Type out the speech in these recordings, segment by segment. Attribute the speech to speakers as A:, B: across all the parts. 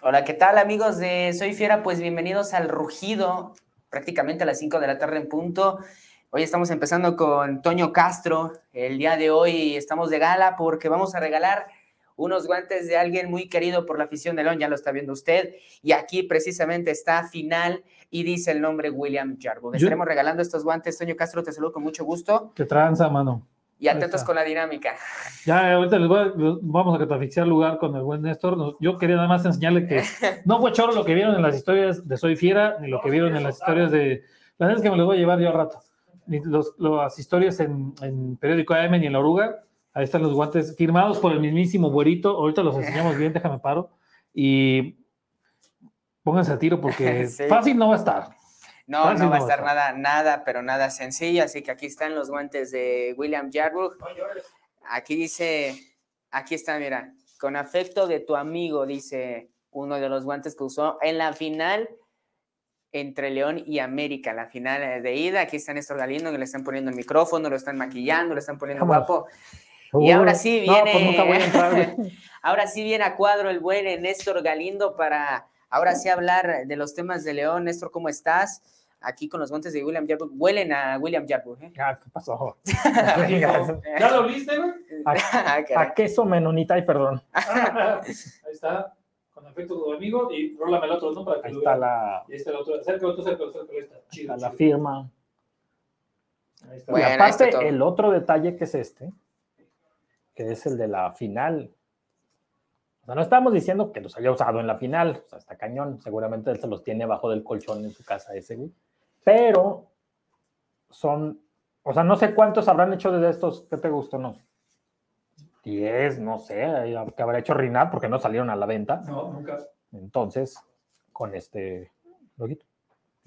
A: Hola, ¿qué tal amigos de Soy Fiera? Pues bienvenidos al Rugido, prácticamente a las 5 de la tarde en punto. Hoy estamos empezando con Toño Castro. El día de hoy estamos de gala porque vamos a regalar unos guantes de alguien muy querido por la afición de León, ya lo está viendo usted. Y aquí precisamente está final y dice el nombre William Jarbo. Estaremos regalando estos guantes. Toño Castro, te saludo con mucho gusto.
B: Que tranza, mano.
A: Y atentos con la dinámica.
B: Ya, ahorita les voy vamos a catafixiar lugar con el buen Néstor. Yo quería nada más enseñarle que no fue choro lo que vieron en las historias de Soy Fiera, ni lo que vieron en las historias de... La verdad es que me los voy a llevar yo a rato. Ni los, las historias en, en Periódico AM y en La Oruga. Ahí están los guantes firmados por el mismísimo Güerito. Ahorita los enseñamos bien, déjame paro. Y pónganse a tiro porque fácil no va a estar.
A: No, no va a estar nada, nada, pero nada sencillo. Así que aquí están los guantes de William Jarburg. Aquí dice, aquí está, mira, con afecto de tu amigo, dice uno de los guantes que usó en la final entre León y América, la final de ida. Aquí está Néstor Galindo, que le están poniendo el micrófono, lo están maquillando, lo están poniendo guapo. y ahora sí viene, pues ahora sí viene a cuadro el buen Néstor Galindo para ahora sí hablar de los temas de León. Néstor, ¿cómo estás? Aquí con los guantes de William Jarburg, huelen a William Jarburg. ¿eh?
B: Ah, ¿qué pasó?
C: ¿Ya lo viste, güey?
B: A, a, queso menonita y perdón.
C: Ahí está, con efecto de tu amigo, y rólame el otro, ¿no? Para que
B: Ahí está la...
C: Y este el otro, acércalo tú, acércalo, acércalo, está
B: chido. Está la firma. Ahí está. Bueno, y aparte, el otro detalle que es este, que es el de la final. O sea, no estamos diciendo que los haya usado en la final, o sea, está cañón, seguramente él se los tiene abajo del colchón en su casa ese, güey pero son, o sea, no sé cuántos habrán hecho de estos, ¿qué te gustó? No? 10, no sé, que habrá hecho Rinat porque no salieron a la venta.
C: No, nunca.
B: Entonces, con este loguito.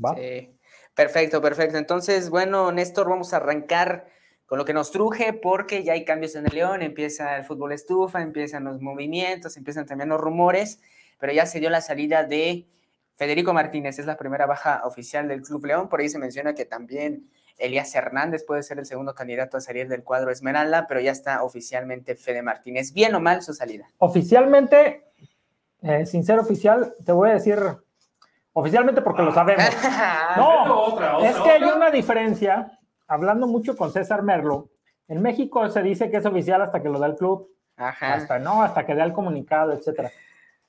B: ¿Va?
A: Sí. Perfecto, perfecto. Entonces, bueno, Néstor, vamos a arrancar con lo que nos truje porque ya hay cambios en el León, empieza el fútbol estufa, empiezan los movimientos, empiezan también los rumores, pero ya se dio la salida de Federico Martínez es la primera baja oficial del Club León. Por ahí se menciona que también Elías Hernández puede ser el segundo candidato a salir del cuadro Esmeralda, pero ya está oficialmente Fede Martínez. ¿Bien o mal su salida?
B: Oficialmente, eh, sin ser oficial, te voy a decir oficialmente porque lo sabemos. no, es que hay una diferencia, hablando mucho con César Merlo, en México se dice que es oficial hasta que lo da el club, hasta no, hasta que da el comunicado, etcétera.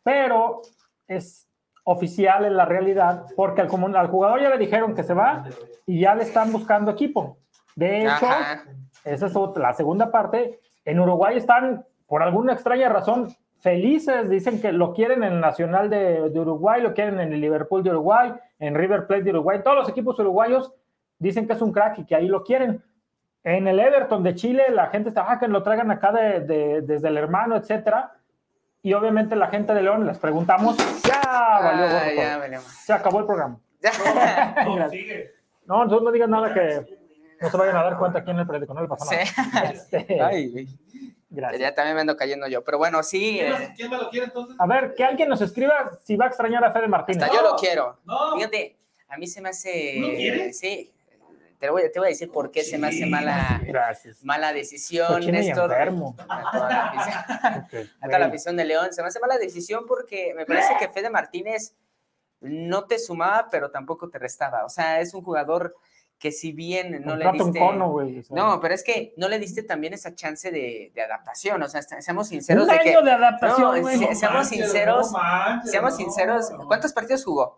B: Pero es oficial en la realidad, porque al, al jugador ya le dijeron que se va y ya le están buscando equipo. De hecho, esa es la segunda parte. En Uruguay están, por alguna extraña razón, felices. Dicen que lo quieren en el Nacional de, Uruguay, lo quieren en el Liverpool de Uruguay, en River Plate de Uruguay. Todos los equipos uruguayos dicen que es un crack y que ahí lo quieren. En el Everton de Chile, la gente está, ah, que lo traigan acá de, desde el hermano, etcétera y obviamente la gente de León les preguntamos, ya valió ah, ya Se acabó el programa. No, sigue. no, no digas nada que no se vayan a dar cuenta aquí en el periódico, no le pasa nada. Este,
A: Ay, Gracias. Ya también me ando cayendo yo, pero bueno, sí.
C: ¿Quién, me lo quiere entonces?
B: A ver, que alguien nos escriba si va a extrañar a Fede Martínez.
A: Hasta yo lo quiero. No. Fíjate, a mí se me hace.
C: ¿No quieres?
A: Sí, te voy, te voy a decir por qué se me hace mala, mala decisión, Néstor.
B: Enfermo.
A: A toda, la afición, a toda la afición de León. Se me hace mala decisión porque me parece que Fede Martínez no te sumaba, pero tampoco te restaba. O sea, es un jugador que si bien no le diste... No, pero es que no le diste también esa chance de, de adaptación. O sea, seamos sinceros.
B: Un
A: de
B: año de adaptación,
A: no, seamos sinceros. seamos sinceros. ¿Cuántos partidos jugó?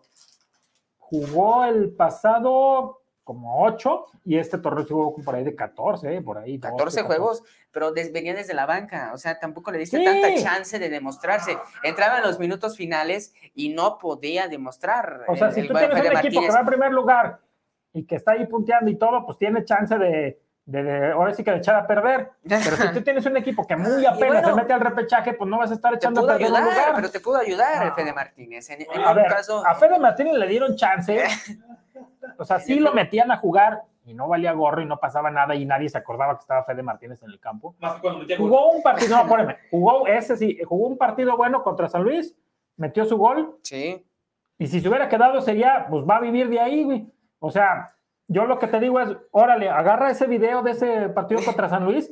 B: Jugó el pasado como 8 y este torneo jugó por ahí de 14, por ahí.
A: 14 juegos, pero venía desde la banca, o sea, tampoco le diste tanta chance de demostrarse. Entraba en los minutos finales y no podía demostrar.
B: O sea, si tú tienes un equipo que va en primer lugar y que está ahí punteando y todo, pues tiene chance de, de, ahora sí que de echar a perder. Pero si tú tienes un equipo que muy apenas se mete al repechaje, pues no vas a estar echando a perder.
A: Ayudar, pero te pudo ayudar Fede Martínez.
B: a, ver, a Fede Martínez le dieron chance O sea, sí lo metían a jugar y no valía gorro y no pasaba nada y nadie se acordaba que estaba Fede Martínez en el campo. Jugó un partido, no, espérame, jugó ese sí, jugó un partido bueno contra San Luis, metió su gol.
A: Sí.
B: Y si se hubiera quedado sería, pues va a vivir de ahí, güey. O sea, yo lo que te digo es, órale, agarra ese video de ese partido contra San Luis,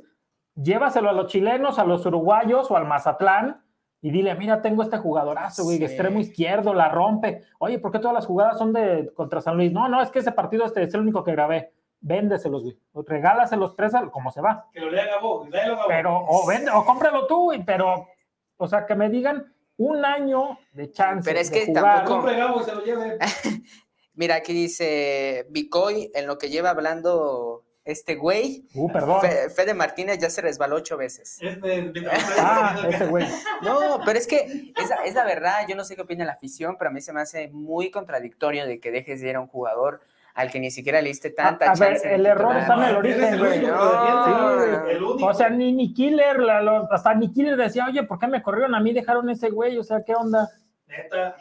B: llévaselo a los chilenos, a los uruguayos o al Mazatlán y dile, mira, tengo este jugadorazo, güey, extremo izquierdo, la rompe. Oye, ¿por qué todas las jugadas son de contra San Luis? No, no, es que ese partido este es el único que grabé. Véndeselos, güey. Regálaselos tres, como se va.
C: Que lo lea Gabo, léelo Gabo.
B: Pero, o vende, o cómpralo tú, güey, pero, o sea, que me digan un año de chance.
A: Pero es que
B: jugar.
A: tampoco.
C: Compre Gabo y se lo lleve.
A: Mira, aquí dice Bicoy, en lo que lleva hablando este güey.
B: Uh, perdón.
A: Fe- Fede Martínez ya se resbaló ocho veces.
C: Es de- de-
B: Ah, ese güey.
A: No, pero es que es, la- es la verdad, yo no sé qué opina la afición, pero a mí se me hace muy contradictorio de que dejes de ir a un jugador al que ni siquiera le diste tanta
B: A- a ver,
A: chance. de
B: el error está en el origen, güey.
A: No,
C: único.
B: O sea, ni, ni Killer, la- lo- hasta ni Killer decía, oye, ¿por qué me corrieron a mí? Dejaron ese güey, o sea, ¿qué onda?
C: Neta.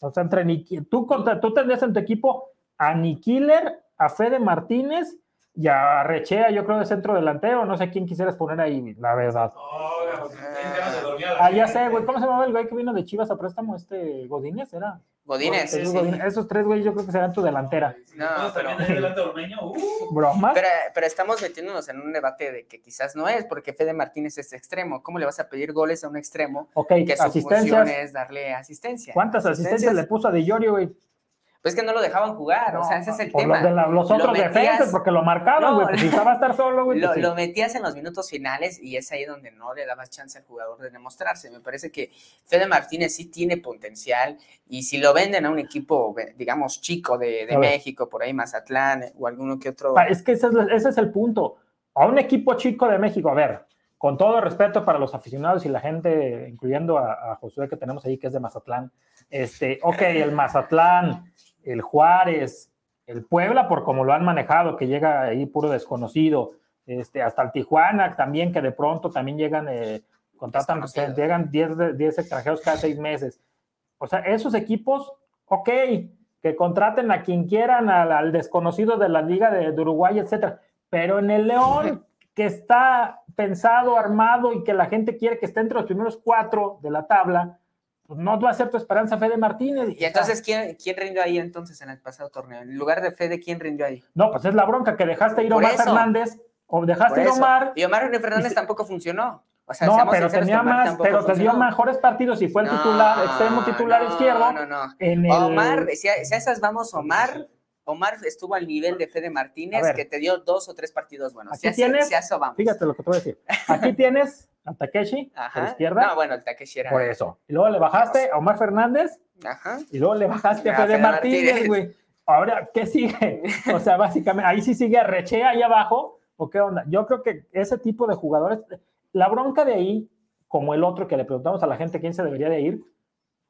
B: O sea, entre Niki- tú, contra, tú tendrías en tu equipo a Nikiller, a Fede Martínez y a Rechea, yo creo, de centro delantero. No sé quién quisieras poner ahí, la verdad.
C: No, la
B: Ah, ya sé, güey. ¿Cómo se llamaba el güey que vino de Chivas a préstamo? Este Godínez, ¿era?
A: Godínez,
B: Jesús
A: sí.
B: Godínez. Esos tres, güey, yo creo que serán tu delantera.
A: No, pero-
C: de uh,
B: ¿Bromas?
A: Pero, pero estamos metiéndonos en un debate de que quizás no es, porque Fede Martínez es extremo. ¿Cómo le vas a pedir goles a un extremo
B: ok,
A: que su función
B: asistencias.
A: es darle asistencia?
B: ¿Cuántas asistencias le puso a Di Llorio, güey?
A: Pues que no lo dejaban jugar, o sea, ese es el
B: Por
A: tema.
B: los, de la- los
A: Lo
B: otros
A: metías-
B: defensas, porque lo marcaban,
A: No,
B: güey. Pues si estaba a estar solo, güey.
A: Lo,
B: pues sí.
A: lo metías en los minutos finales y es ahí donde no le dabas chance al jugador de demostrarse. Me parece que Fede Martínez sí tiene potencial y si lo venden a un equipo, digamos, chico de. México, por ahí Mazatlán o alguno que otro.
B: Es que ese es, ese es el punto. A un equipo chico de México, a ver, con todo respeto para los aficionados y la gente, incluyendo a, a Josué que tenemos ahí, que es de Mazatlán. Este, ok, el Mazatlán, el Juárez, el Puebla, por como lo han manejado, que llega ahí puro desconocido, este, hasta el Tijuana también, que de pronto también llegan, eh, contratan, llegan 10, de- 10 extranjeros cada seis meses. O sea, esos equipos, ok, que contraten a quien quieran, al, al desconocido de la Liga de, de Uruguay, etcétera. Pero en el León, que está pensado, armado y que la gente quiere que esté entre los primeros cuatro de la tabla, pues no va a ser tu esperanza Fede Martínez.
A: Y entonces, ¿quién, ¿quién rindió ahí entonces en el pasado torneo? En lugar de Fede, ¿quién rindió ahí?
B: No, pues es la bronca que dejaste ir Omar. Fernández o dejaste ir. Omar.
A: Y Omar Fernández
B: y
A: tampoco funcionó. O sea,
B: No, pero tenía más, pero te dio mejores partidos y fue el
A: No,
B: titular, extremo titular
A: no,
B: izquierdo.
A: No, no,
B: En el,
A: Omar, si a, si a esas vamos, Omar, Omar estuvo al nivel de Fede Martínez,
B: ver.
A: que te dio dos o tres partidos buenos.
B: Aquí
A: Si
B: tienes-
A: si a eso vamos.
B: Fíjate lo que te voy a decir. Aquí tienes a Takeshi a
A: Ajá.
B: la izquierda,
A: No, bueno, el Takeshi era.
B: por eso. Y luego le bajaste a Omar Fernández
A: Ajá.
B: y luego le bajaste a Fede Martínez. güey. Ahora, ¿qué sigue? O sea, básicamente, ahí sí sigue Rechea ahí abajo, ¿o qué onda? Yo creo que ese tipo de jugadores, la bronca de ahí, como el otro que le preguntamos a la gente quién se debería de ir,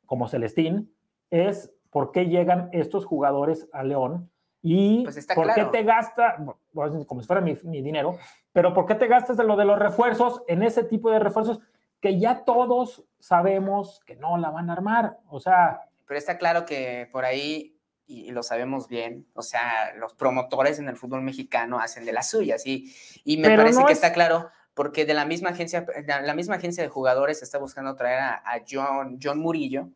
B: como Celestín, es por qué llegan estos jugadores a León y
A: Pues está
B: por
A: claro.
B: qué te gasta, bueno, como si fuera mi, mi dinero, pero por qué te gastas de lo de los refuerzos en ese tipo de refuerzos que ya todos sabemos que no la van a armar. O sea,
A: Pero está claro que por ahí, y, y lo sabemos bien, o sea, los promotores en el fútbol mexicano hacen de las suyas. Y, y me parece
B: no
A: que
B: es-
A: está claro, porque de la misma agencia, la misma agencia de jugadores está buscando traer a, a John, John Murillo,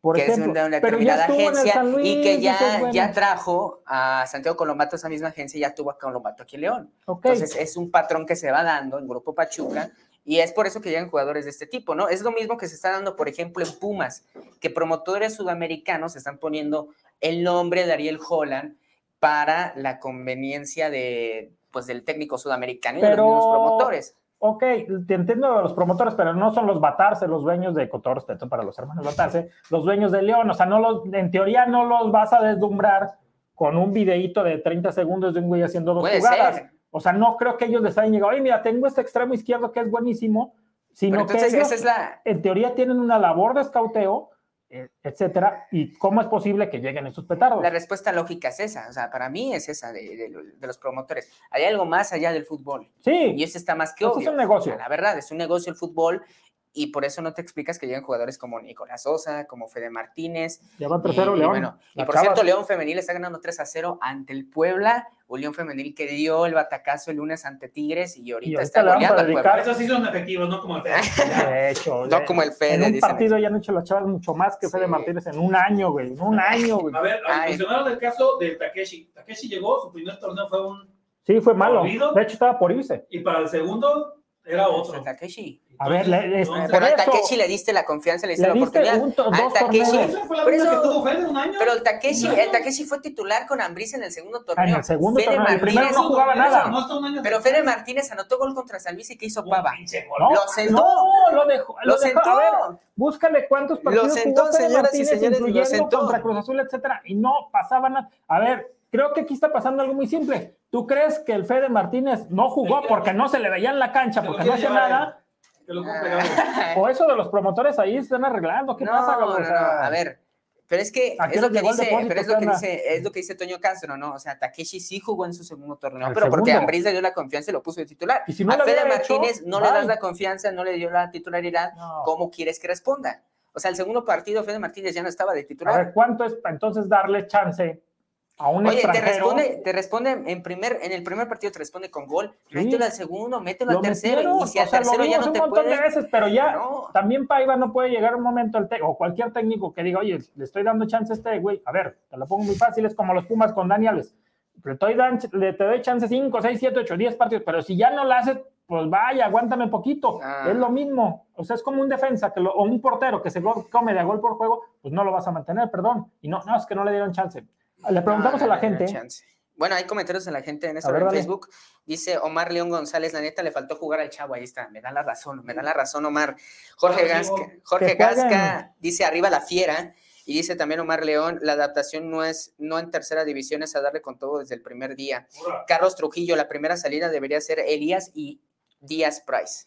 B: por
A: que
B: ejemplo,
A: es una determinada agencia
B: Luis,
A: y que ya,
B: es bueno.
A: ya trajo a Santiago Colombato, esa misma agencia ya tuvo a Colombato aquí en León.
B: Ok,
A: Entonces es un patrón que se va dando en Grupo Pachuca y es por eso que llegan jugadores de este tipo, ¿no? Es lo mismo que se está dando, por ejemplo, en Pumas, que promotores sudamericanos están poniendo el nombre de Ariel Holland para la conveniencia de, pues, del técnico sudamericano y de los mismos promotores.
B: Ok, te entiendo de los promotores, pero no son los Batarse, los dueños de con todo respeto para los hermanos Batarse, los dueños de León, o sea, no los, en teoría no los vas a deslumbrar con un videíto de 30 segundos de un güey haciendo dos
A: Puede
B: jugadas.
A: ser.
B: O sea, no creo que ellos les hayan llegado, oye, mira, tengo este extremo izquierdo que es buenísimo, sino
A: entonces
B: que ellos,
A: esa es la...
B: en teoría, tienen una labor de escauteo, etcétera, y cómo es posible que lleguen esos petardos.
A: La respuesta lógica es esa, o sea, para mí es esa de, de- de los promotores. Hay algo más allá del fútbol.
B: Sí,
A: Y eso está más que
B: Pues
A: obvio.
B: es un negocio.
A: La verdad, es un negocio el fútbol y por eso no te explicas que llegan jugadores como Nicolás Sosa, como Fede Martínez.
B: ya va
A: Y,
B: tercero
A: y
B: León.
A: bueno, y por cierto, León Femenil está ganando 3 a 0 ante el Puebla. Un León Femenil que dio el batacazo el lunes ante Tigres y ahorita,
B: ahorita
A: está goleando al Puebla.
C: Esos sí son efectivos, no como el Fede.
B: De hecho,
A: No
B: de-
A: como el Fede,
B: En un
A: dicen
B: partido ya han hecho las chavas mucho más que Fede. Martínez en un año, güey. En un año, güey.
C: A ver, mencionaron el caso de Takeshi. Takeshi llegó, su primer torneo fue un.
B: Sí, fue malo.
C: ¿Olvido?
B: De hecho, estaba por irse.
C: Y para el segundo, Era otro.
A: Takeshi.
B: A ver, le, es,
A: Pero
B: por
A: a
B: eso,
A: Takeshi le diste la confianza, le diste
B: le
A: la
B: diste
A: oportunidad.
B: un,
A: Takeshi, Por eso-
C: que.
A: Pero el Takeshi, el Takeshi fue titular con Ambriz en el segundo
B: En
A: torneo.
B: el segundo
A: Fede
B: torneo, el primero
A: Martínez-
B: no jugaba nada.
A: Pero Fede Martínez anotó gol contra San Luis y ¿qué hizo Pava?
B: No,
A: Lo sentó.
B: no, lo dejó.
A: Lo
B: dejó.
A: sentó.
B: A ver, búscale cuántos partidos
A: Lo sentó,
B: jugó Fede
A: señoras y
B: Martínez,
A: señores, lo
B: incluyendo
A: sentó.
B: contra Cruz Azul, etcétera, y no pasaba nada. A ver, creo que aquí está pasando algo muy simple. ¿Tú crees que el Fede Martínez no jugó porque no se le veía en la cancha, porque no hacía nada?
C: Lo Gabo.
B: O eso de los promotores ahí están arreglando. ¿Qué
A: no,
B: pasa,
A: no, a ver, pero es que
B: ¿A
A: es lo que dice, pero es lo
B: ¿Qué
A: que dice, es lo que dice Toño Castro, ¿no? O sea, Takeshi sí jugó en su segundo torneo,
B: El
A: pero porque. Ambriz le dio la confianza y lo puso de titular.
B: Y si no
A: a Fede
B: hecho,
A: Martínez no le das la confianza, no le dio la titularidad,
B: No.
A: ¿cómo quieres que responda? O sea, el segundo partido Fede Martínez ya no estaba de
B: A
A: titular.
B: ver, ¿cuánto es para entonces darle chance a un
A: Oye, te
B: extranjero?
A: responde, te responde en primer, en el primer partido te responde con gol,
B: Sí.
A: mételo al segundo, mételo
B: Lo
A: al tercero,
B: metieron,
A: y si al
B: sea,
A: tercero ya no
B: un
A: te
B: montón de
A: puede.
B: veces, pero ya
A: No.
B: también Paiva no puede llegar un momento te- o cualquier técnico que diga, oye, le estoy dando chance a este güey. A ver, te lo pongo muy fácil, es como los Pumas con Dani Alves. Le, estoy dan- le- te doy chance 5, 6, 7, 8, 10 partidos, pero si ya no lo haces, pues vaya, aguántame poquito.
A: Ah.
B: Es lo mismo. O sea, es como un defensa que lo- o un portero que se come de a gol por juego, pues no lo vas a mantener, perdón. Y no, no, es que no le dieron chance. Le preguntamos
A: Ah,
B: a la gente.
A: Bueno, hay comentarios de la gente en eso
B: A ver,
A: en
B: dale.
A: Facebook. Dice Omar León González, la neta le faltó jugar al chavo, ahí está, me da la razón, me da la razón Omar. Jorge Gasca, Jorge. Gasca dice arriba la fiera y dice también Omar León, la adaptación no es no en tercera división, es a darle con todo desde el primer día. Carlos Trujillo, la primera salida debería ser Elías y Díaz Price.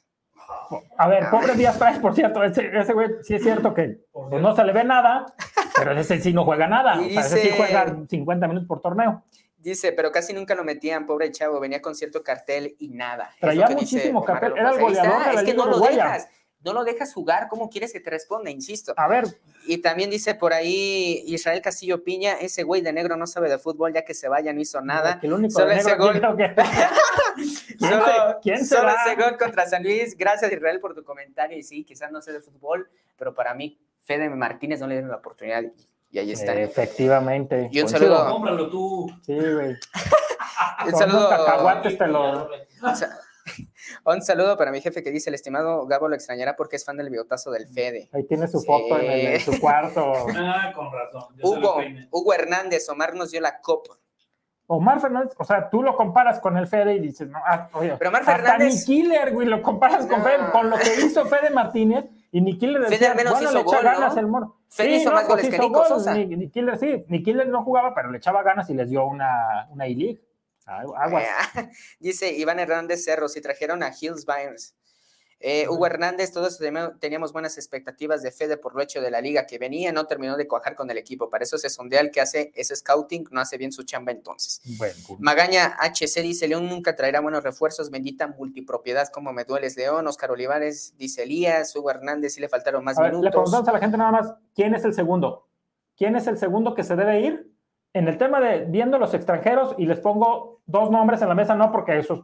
B: A ver,
A: Ah.
B: pobre Díaz Price, por cierto, ese, ese güey sí es cierto que pues, no se le ve nada, pero ese sí no juega nada.
A: Y
B: o sea, ese sí juega 50 minutos por torneo.
A: Dice, pero casi nunca lo metían, pobre chavo, venía con cierto cartel y nada.
B: Traía
A: lo
B: muchísimo cartel, era el goleador
A: está,
B: de la
A: Es que
B: Liga
A: no lo
B: Uruguaya.
A: dejas, no lo dejas jugar, ¿cómo quieres que te responda? Insisto.
B: A ver,
A: Y también dice por ahí Israel Castillo Piña, ese güey de negro no sabe de fútbol, ya que se vaya no hizo nada.
B: el único
A: Solo
B: de
A: ese
B: negro
A: gol.
B: aquí creo que- ¿Quién
A: Solo,
B: quién
A: solo ese gol contra San Luis. Gracias Israel por tu comentario. Y sí, quizás no sé de fútbol, pero para mí Fede Martínez no le dieron la oportunidad y ahí está.
B: Efectivamente.
A: Y un
B: Coincido.
A: saludo.
C: Cómpralo tú.
B: Sí, güey.
A: Un saludo,
B: unos cacahuates te lo-
A: un sa- un saludo para mi jefe que dice, el estimado Gabo lo extrañará porque es fan del bigotazo del Fede.
B: Ahí tiene su
A: Sí.
B: foto en, el- en su cuarto.
C: Ah, con razón.
A: Hugo. Hugo Hernández, Omar nos dio la copa.
B: Omar Fernández, o sea, tú lo comparas con el Fede y dices, no, ah, oye,
A: Pero Omar
B: hasta
A: Fernández-
B: ni Killer, güey, lo comparas con
A: No.
B: Fede, con lo que hizo Fede Martínez y ni Killer
A: Fede
B: decía,
A: al menos
B: bueno,
A: hizo
B: le echa
A: gol,
B: ganas
A: ¿no?
B: el mono.
A: Fede hizo más goles que
B: hizo
A: Nico Sosa.
B: Ni, ni Killer, sí, ni Killer no jugaba, pero le echaba ganas y les dio una, una E-League. Aguas.
A: Eh, Dice Iván Hernández Cerro, si trajeron a Hills Byers. Eh, Hugo Hernández, todos teníamos- buenas expectativas de Fede por lo hecho de la liga que venía, no terminó de cuajar con el equipo. Para eso se sondea el que hace ese scouting, no hace bien su chamba entonces. Magaña HC dice, León nunca traerá buenos refuerzos, bendita multipropiedad como me dueles León. Oscar Olivares dice Elías, Hugo Hernández sí le faltaron más
B: A ver, le
A: minutos.
B: preguntamos a la gente nada más, ¿quién es el segundo? ¿Quién es el segundo que se debe ir? En el tema de viendo los extranjeros, y les pongo dos nombres en la mesa, no porque esos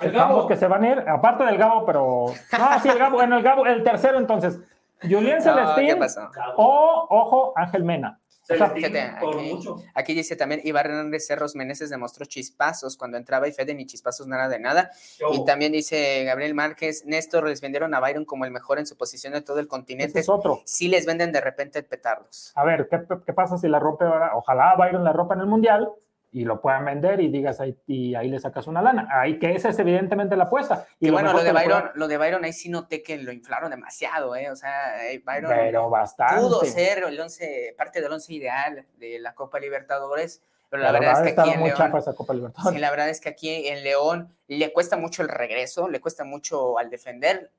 C: El Gabo.
B: que se van a ir, aparte del Gabo, pero... No, sí, el Gabo, bueno, el Gabo, el tercero entonces, Julián
A: No, ¿Qué
B: Celestín
A: pasó?
B: o, ojo, Ángel Mena. O sea,
C: Celestín,
A: fíjate,
C: por
A: aquí-
C: mucho.
A: Aquí dice también Iván Hernández Cerros Meneses demostró chispazos cuando entraba y Fede ni chispazos nada de nada.
C: Yo-
A: Y también dice Gabriel Márquez, Néstor les vendieron a Byron como el mejor en su posición de todo el continente.
B: es otro.
A: Sí les venden de repente petardos.
B: A ver, ¿qué, qué pasa si la rompe ahora? Ojalá Byron la rompa en el Mundial y lo puedan vender y digas ahí, y ahí le sacas una lana. Ahí que esa es evidentemente la apuesta. Y
A: bueno, lo de Byron, lo de Byron ahí sí noté que lo inflaron demasiado, ¿eh? O sea, eh, Byron
B: Pero bastante.
A: pudo ser el once, parte del once ideal de la Copa Libertadores, pero la verdad es que aquí en León,
B: Copa Libertadores.
A: sí, la verdad es que aquí en León le cuesta mucho el regreso, le cuesta mucho al defender.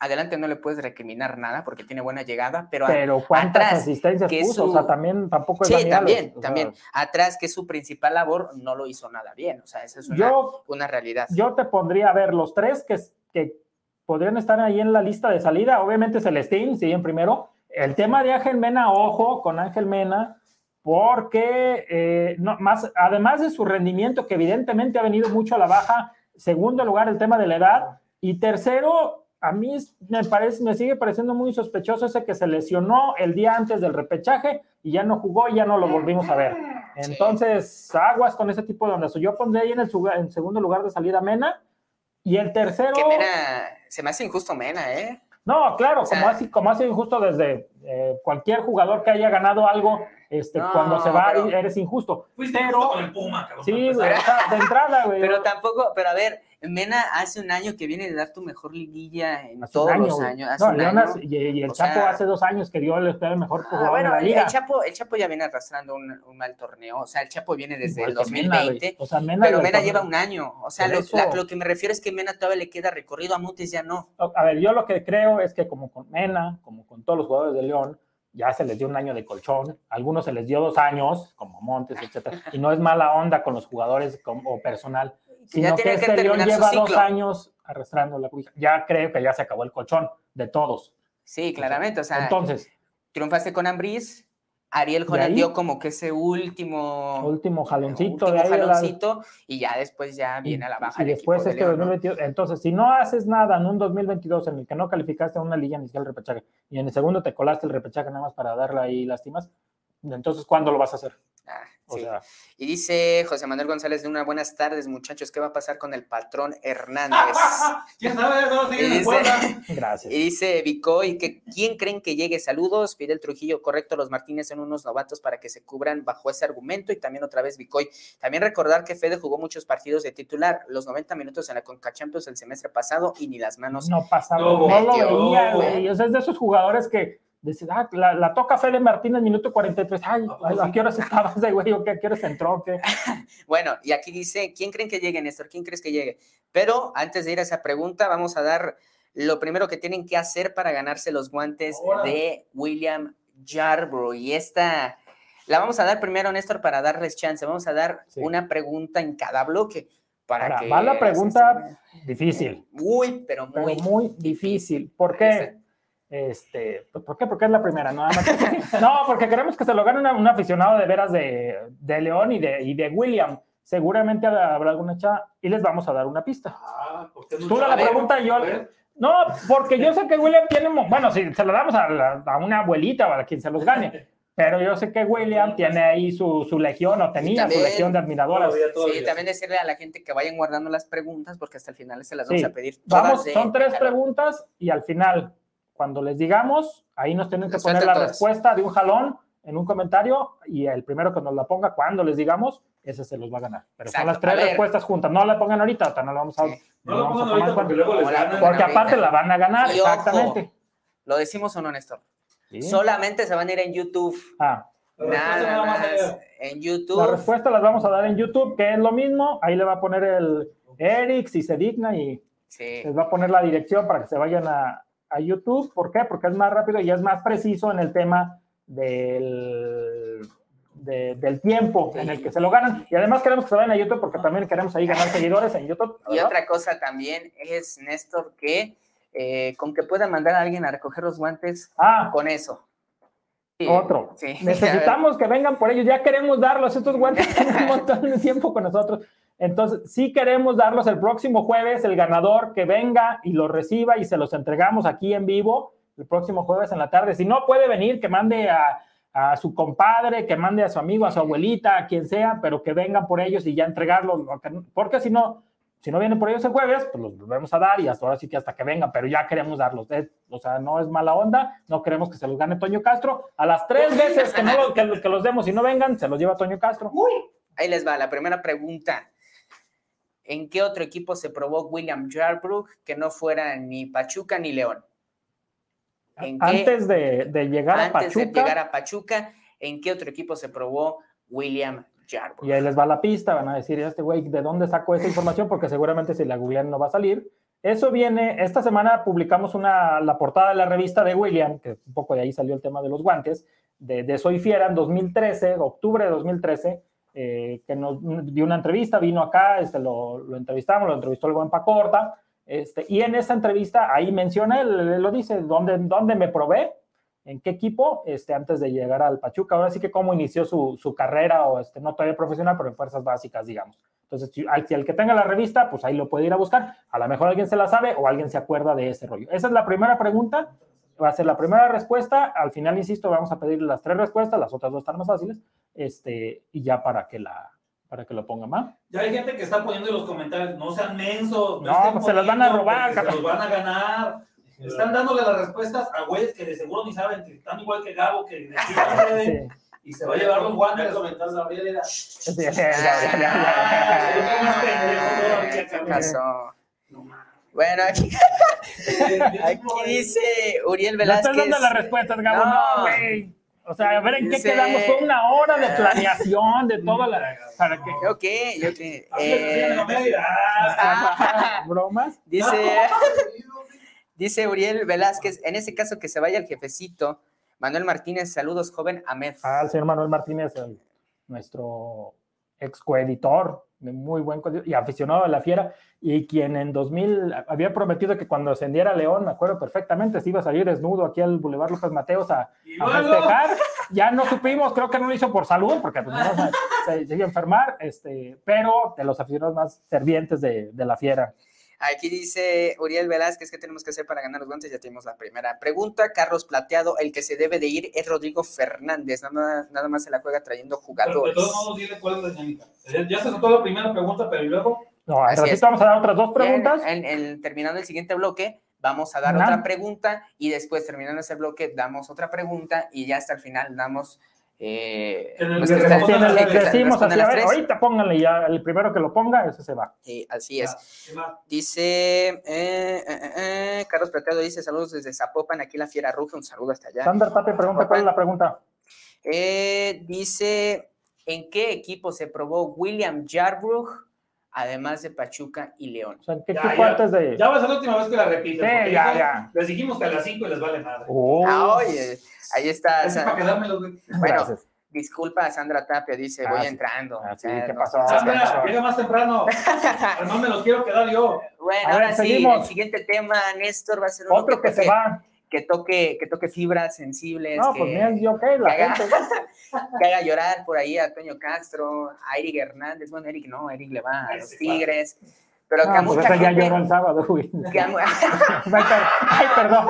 A: Adelante no le puedes recriminar nada porque tiene buena llegada, pero,
B: Pero cuántas
A: atrás,
B: asistencias
A: que
B: puso, o
A: su-
B: sea, también tampoco es
A: sí,
B: Alves,
A: también,
B: o sea,
A: también. Atrás, que es su principal labor, no lo hizo nada bien. O sea, esa es una,
B: Yo,
A: una realidad.
B: yo te pondría a ver los tres que, que podrían estar ahí en la lista de salida. Obviamente Celestín, sí, en primero. El tema de Ángel Mena, ojo con Ángel Mena, porque eh, no, más, además de su rendimiento, que evidentemente ha venido mucho a la baja, segundo lugar, el tema de la edad, y tercero, a mí me parece, me sigue pareciendo muy sospechoso ese que se lesionó el día antes del repechaje y ya no jugó y ya no lo volvimos a ver. Entonces, aguas con ese tipo de ondas. Yo pondré ahí en el en segundo lugar de salida a Mena Y el tercero.
A: Que Mena, se me hace injusto Mena, ¿eh?
B: No, claro, como, así, como hace injusto desde eh, cualquier jugador que haya ganado algo, este, cuando se va eres injusto.
C: pero, con el Puma,
B: cabrón, Sí, de entrada, güey.
A: Pero tampoco, pero a ver, Mena hace un año que viene de dar tu mejor liguilla en todos los años.
B: Y, el Chapo hace dos años que dio el, mejor
A: ah, jugador de la liga. El Chapo, el Chapo ya viene arrastrando un, mal torneo. O sea, el Chapo viene desde el 2020. o sea, Mena pero Mena lleva un año. O sea, lo, que me refiero es que Mena todavía le queda recorrido, a Montes ya no.
B: A ver, yo lo que creo es que como con Mena, como con todos los jugadores de León, ya se les dio un año de colchón, algunos se les dio dos años, como Montes, etcétera, y no es mala onda con los jugadores o personal, sino que, este León lleva dos años arrastrando la cubija. Ya creo que ya se acabó el colchón de todos.
A: Sí, claramente, o sea,
B: entonces,
A: triunfaste con Ambris, Ariel dio como que ese último
B: último jaloncito,
A: de jaloncito y ya después ya viene a la baja.
B: Y después este 2022, entonces si no haces nada en un 2022 en el que no calificaste a una liga ni siquiera el repechaje y en el segundo te colaste el repechaje nada más para darle ahí lástimas, entonces ¿cuándo lo vas a hacer?
A: Ah, y dice José Manuel González de una buenas tardes, muchachos. ¿Qué va a pasar con el patrón Hernández?
C: ¿Quién sabe? No, y dice,
B: Gracias.
A: Y dice Vicoy que quién creen que llegue. Saludos, Fidel Trujillo, correcto. Los Martínez son unos novatos para que se cubran bajo ese argumento. Y también otra vez Vicoy. También recordar que Fede jugó muchos partidos de titular, los 90 minutos en la Conca Champions el semestre pasado y ni las manos.
B: No pasaba. No, no lo veía, güey. O sea, es de esos jugadores que Dice, ah, la, toca Fede Martínez, minuto 43. Ay, ¿a qué horas estabas de güey? ¿A qué horas entró? ¿Qué?
A: bueno, y aquí dice, ¿quién creen que llegue, Néstor? ¿Quién crees que llegue? Pero antes de ir a esa pregunta, vamos a dar lo primero que tienen que hacer para ganarse los guantes de William Jarbro. Y esta la vamos a dar primero, Néstor, para darles chance. Vamos a dar una pregunta en cada bloque. Para que
B: va la pregunta difícil.
A: Muy, pero muy,
B: muy difícil. ¿Por qué? Este, pues, ¿Por qué? Porque es la primera, más. no, porque queremos que se lo gane un aficionado de veras de, de León y de, y de William. Seguramente habrá alguna chava y les vamos a dar una pista. Ah, Tú la, pregunta yo. No, porque yo sé que William tiene. Bueno, si se lo damos a, a, una abuelita o a quien se los gane. Pero yo sé que William tiene ahí su, su legión o tenía su legión de admiradoras.
A: Sí, también decirle a la gente que vayan guardando las preguntas porque hasta el final se las vamos a pedir.
B: Vamos, son tres preguntas y al final cuando les digamos, ahí nos tienen que poner la respuesta de un jalón en un comentario y el primero que nos la ponga cuando les digamos, ese se los va a ganar. Pero son las tres respuestas juntas. No la pongan ahorita, no la vamos a,
C: no vamos a tomar porque, luego les ganan
B: porque aparte la van a ganar, exactamente.
A: ¿Lo decimos o no, Néstor? Solamente se van a ir en YouTube. Ah. Nada más en YouTube.
B: La respuesta las vamos a dar en YouTube, que es lo mismo. Ahí le va a poner el Eric si se digna y les va a poner la dirección para que se vayan a, a YouTube. ¿Por qué? Porque es más rápido y es más preciso en el tema del, del tiempo en el que se lo ganan. Y además queremos que se vayan a YouTube porque también queremos ahí ganar seguidores en YouTube.
A: Y otra cosa también es, Néstor, que eh, con que pueda mandar a alguien a recoger los guantes, ah, con eso.
B: otro. Necesitamos que vengan por ellos. Ya queremos darlos. Estos guantes un montón de tiempo con nosotros. Entonces, sí queremos darlos el próximo jueves, el ganador que venga y los reciba y se los entregamos aquí en vivo el próximo jueves en la tarde. Si no puede venir, que mande a, su compadre, que mande a su amigo, a su abuelita, a quien sea, pero que vengan por ellos y ya entregarlos, porque si no, si no vienen por ellos el jueves, pues los volvemos a dar y hasta ahora sí que hasta que vengan, pero ya queremos darlos. O sea, no es mala onda, no queremos que se los gane Toño Castro. A las tres veces que, no, que, que los demos y no vengan, se los lleva Toño Castro.
A: Ahí les va la primera pregunta. ¿En qué otro equipo se probó William Jarbrook que no fuera ni Pachuca ni León?
B: antes de, llegar a Pachuca. De
A: llegar a Pachuca, ¿en qué otro equipo se probó William Jarbrook?
B: Y ahí les va la pista, van a decir, este güey, ¿de dónde sacó esa información? Porque seguramente si la googlean no va a salir. Eso viene, esta semana publicamos una, la portada de la revista de William, que un poco de ahí salió el tema de los guantes, de, de Soy Fiera en 2013, octubre de 2013, eh, que nos dio una entrevista, vino acá, este, lo, lo entrevistamos, lo entrevistó el buen Pacorta, este, y en esa entrevista ahí menciona, él, lo dice, ¿dónde, dónde me probé, en qué equipo, este, antes de llegar al Pachuca. Ahora sí que cómo inició su, su carrera, o este, no todavía profesional, pero en fuerzas básicas, digamos. Entonces, si, si el que tenga la revista, pues ahí lo puede ir a buscar. A lo mejor alguien se la sabe o alguien se acuerda de ese rollo. Esa es la primera pregunta va a ser la primera respuesta. Al final, insisto, vamos a pedir las tres respuestas, las otras dos están más fáciles, este, y ya para que la, para que lo ponga más.
C: Ya hay gente que está poniendo en los comentarios, no sean mensos.
B: No, pues se las van a robar.
C: Se los van a ganar. Están dándole las respuestas a güeyes que de seguro ni saben, que están igual que Gabo, que de y se va a llevar los guantes. comentar Gabriel
A: ¿Qué pasó? Bueno, aquí, aquí dice Uriel Velázquez.
B: No estás dando las respuestas, Gabo. No, güey. O sea, a ver en qué quedamos. Fue una hora de planeación de toda la. ¿Para qué?
A: Ok, ok. Eh,
B: ¿Bromas?
A: Dice, dice Uriel Velázquez, en ese caso que se vaya el jefecito. Manuel Martínez, saludos, joven Ahmed.
B: Ah, el señor Manuel Martínez, nuestro ex coeditor, muy buen y aficionado a la fiera, y quien en 2000 había prometido que cuando ascendiera León, me acuerdo perfectamente, se iba a salir desnudo aquí al Boulevard López Mateos a, festejar. Ya no supimos, creo que no lo hizo por salud, porque pues, no, se, se, iba a enfermar, este, pero de los aficionados más servientes de, de la fiera.
A: Aquí dice Uriel Velázquez, ¿qué tenemos que hacer para ganar los guantes? Ya tenemos la primera pregunta. Carlos Plateado, el que se debe de ir es Rodrigo Fernández. Nada, nada más se la juega trayendo jugadores.
C: Pero de todos modos, dile cuál es la dinámica. Ya se soltó la primera pregunta, pero luego...
B: No, así vamos a dar otras dos preguntas.
A: En, terminando el siguiente bloque, vamos a dar otra pregunta y después, terminando ese bloque, damos otra pregunta y ya hasta el final damos eh,
B: ver, ahorita pónganle ya, el primero que lo ponga, ese se va.
A: Sí, así es. Dice, eh, eh, eh, Carlos Plateado dice, saludos desde Zapopan, aquí la Fiera Ruja, un saludo hasta allá.
B: Sander Tate pregunta, ¿cuál es la pregunta?
A: dice, ¿en qué equipo se probó William Yarbrough? Además de Pachuca y León.
B: O sea, ¿qué ya, ya,
C: de... ya va a ser la última vez que la repiten. Sí, ya, ya. Les dijimos que a las 5 les vale madre.
A: Oh. Ah, oye, ahí está. Bueno, disculpa a Sandra Tapia, dice, voy entrando.
B: Ah, sí, ¿qué pasó?
C: Ah, llega más temprano. Además me los quiero quedar yo.
A: Bueno, ahora sí, el siguiente tema, Néstor, va a ser
B: otro que, se va.
A: Que toque, que toque fibras sensibles.
B: No, pues mira, yo qué, la
A: que haga, que haga llorar por ahí a Toño Castro, a Eric Hernández. Bueno, Eric no, Eric le va a los Tigres. Pero que a pues mucha
B: gente, ya lloró el sábado, güey.
A: Ay, perdón.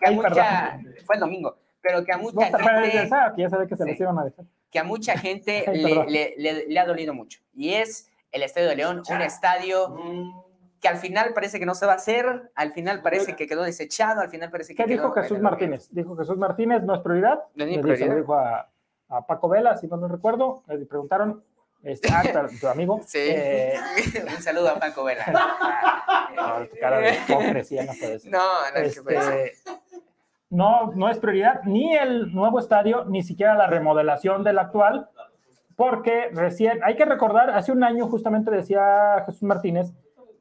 A: Que a mucha, fue el domingo pero que a mucha gente...
B: que ya sabe que se sí, a dejar.
A: Que a mucha gente le, le, le, ha dolido mucho. Y es el Estadio de León, un estadio mm. Que al final parece que no se va a hacer, al final parece que quedó desechado, al final parece que
B: ¿Qué dijo Jesús Martínez? Dijo Jesús Martínez, no es prioridad.
A: No es prioridad.
B: dijo a, a, Paco Vela, si no me recuerdo, le preguntaron, este, ah, tu amigo.
A: Sí. Eh, un saludo a Paco Vela.
B: no, cara de hipocresía no puede ser.
A: No, no, este, puede
B: no, no es prioridad ni el nuevo estadio, ni siquiera la remodelación del actual, porque recién, hay que recordar, hace un año justamente decía Jesús Martínez,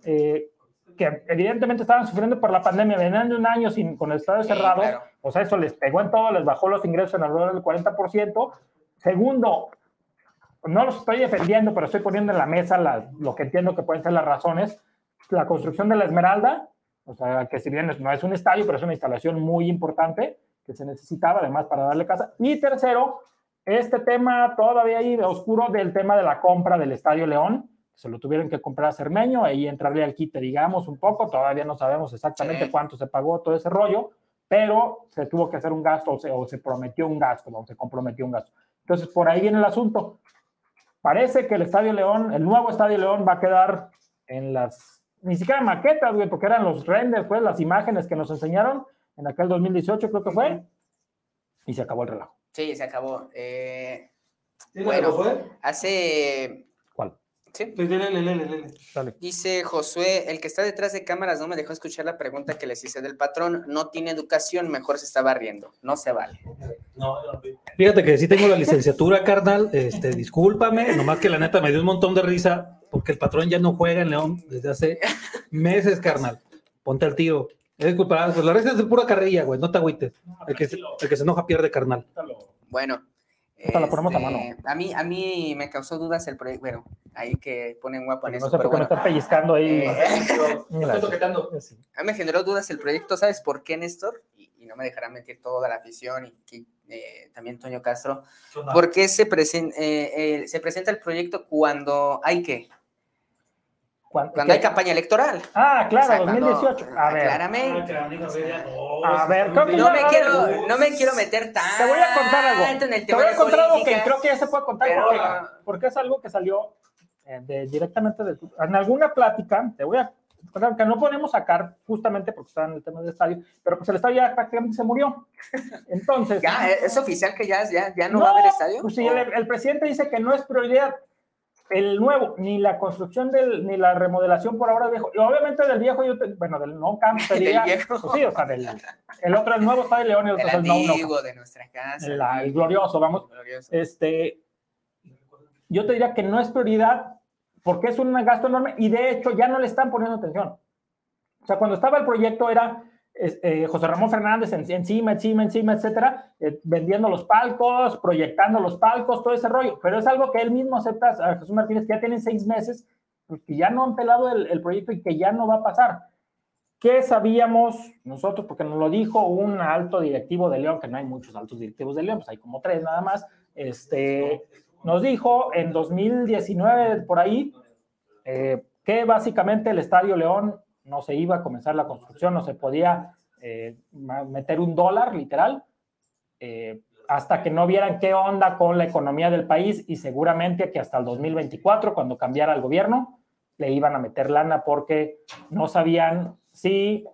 B: eh, que evidentemente estaban sufriendo por la pandemia, venían de un año sin, con el estadio cerrado, o sea, eso les pegó en todo, les bajó los ingresos en alrededor del 40%. Segundo, no los estoy defendiendo, pero estoy poniendo en la mesa lo que entiendo que pueden ser las razones. La construcción de la Esmeralda, o sea, que si bien no es un estadio, pero es una instalación muy importante que se necesitaba además para darle casa. Y tercero, este tema todavía ahí de oscuro del tema de la compra del Estadio León. Se lo tuvieron que comprar a Cermeño, ahí entrarle al quite, digamos, un poco. Todavía no sabemos exactamente cuánto se pagó todo ese rollo, pero se tuvo que hacer un gasto o se, o se prometió un gasto, o se comprometió un gasto. Entonces, por ahí viene el asunto. Parece que el Estadio León, el nuevo Estadio León va a quedar en las ni siquiera maquetas, güey, porque eran los renders, pues, las imágenes que nos enseñaron en aquel 2018, creo que fue, y se acabó el relajo.
A: Sí, se acabó. Eh, bueno, fue? hace... Dice Josué, el que está detrás de cámaras no me dejó escuchar la pregunta que les hice del patrón. No tiene educación, mejor se estaba riendo. No se vale.
C: No, fíjate que sí tengo la licenciatura, carnal. Este, discúlpame, nomás que la neta me dio un montón de risa porque el patrón ya no juega en León desde hace meses, carnal. Ponte al tiro. Es culpable, pues la resta es de pura carrilla, güey, no te agüites. el, que, el que se enoja pierde, carnal.
A: Bueno.
B: La ponemos a mano.
A: Este, a mí, a mí me causó dudas el proyecto. Bueno, ahí que ponen guapo en eso.
B: No sé por qué me está pellizcando ahí. Eh,
C: toquetando.
A: A mí me generó dudas el proyecto, ¿sabes por qué, Néstor? Y, no me dejará mentir toda la afición y eh, también Toño Castro. ¿Por qué se, eh, se presenta el proyecto cuando hay que Cuando hay campaña electoral.
B: Ah, claro, 2018.
A: a ver.
B: Claramente.
A: Ah, a ver, no, me quiero, no me quiero meter tanto
B: Te voy a contar algo.
A: En el
B: tema te voy a contar algo que creo que ya se puede contar porque, es algo que salió eh, de, directamente de, en alguna plática. Te voy a contar que no podemos sacar justamente porque está en el tema del estadio, pero pues el estadio ya prácticamente se murió. Entonces.
A: ¿Ya es oficial que ya, ya, ya no, va a haber estadio?
B: Pues sí, el, el presidente dice que no es prioridad el nuevo, ni la construcción del, ni la remodelación por ahora viejo. Y obviamente del viejo, yo bueno, del no camp sería. Pues sí, o sea, del, el otro, el nuevo está de León y el otro
A: el antiguo de nuestra casa.
B: el glorioso, vamos. Este, yo te diría que no es prioridad porque es un gasto enorme y de hecho ya no le están poniendo atención. O sea, cuando estaba el proyecto era eh, José Ramón Fernández encima, encima, encima, etcétera, eh, vendiendo los palcos, proyectando los palcos, todo ese rollo. Pero es algo que él mismo acepta, a Jesús Martínez, que ya tienen seis meses, pues, que ya no han pelado el, proyecto y que ya no va a pasar. ¿Qué sabíamos nosotros? Porque nos lo dijo un alto directivo de León, que no hay muchos altos directivos de León, pues hay como tres nada más. Este, nos dijo en 2019, por ahí, eh, que básicamente el Estadio León no se iba a comenzar la construcción, no se podía eh, meter un dólar, literal, eh, hasta que no vieran qué onda con la economía del país y seguramente que hasta el 2024, cuando cambiara el gobierno, le iban a meter lana porque no sabían si...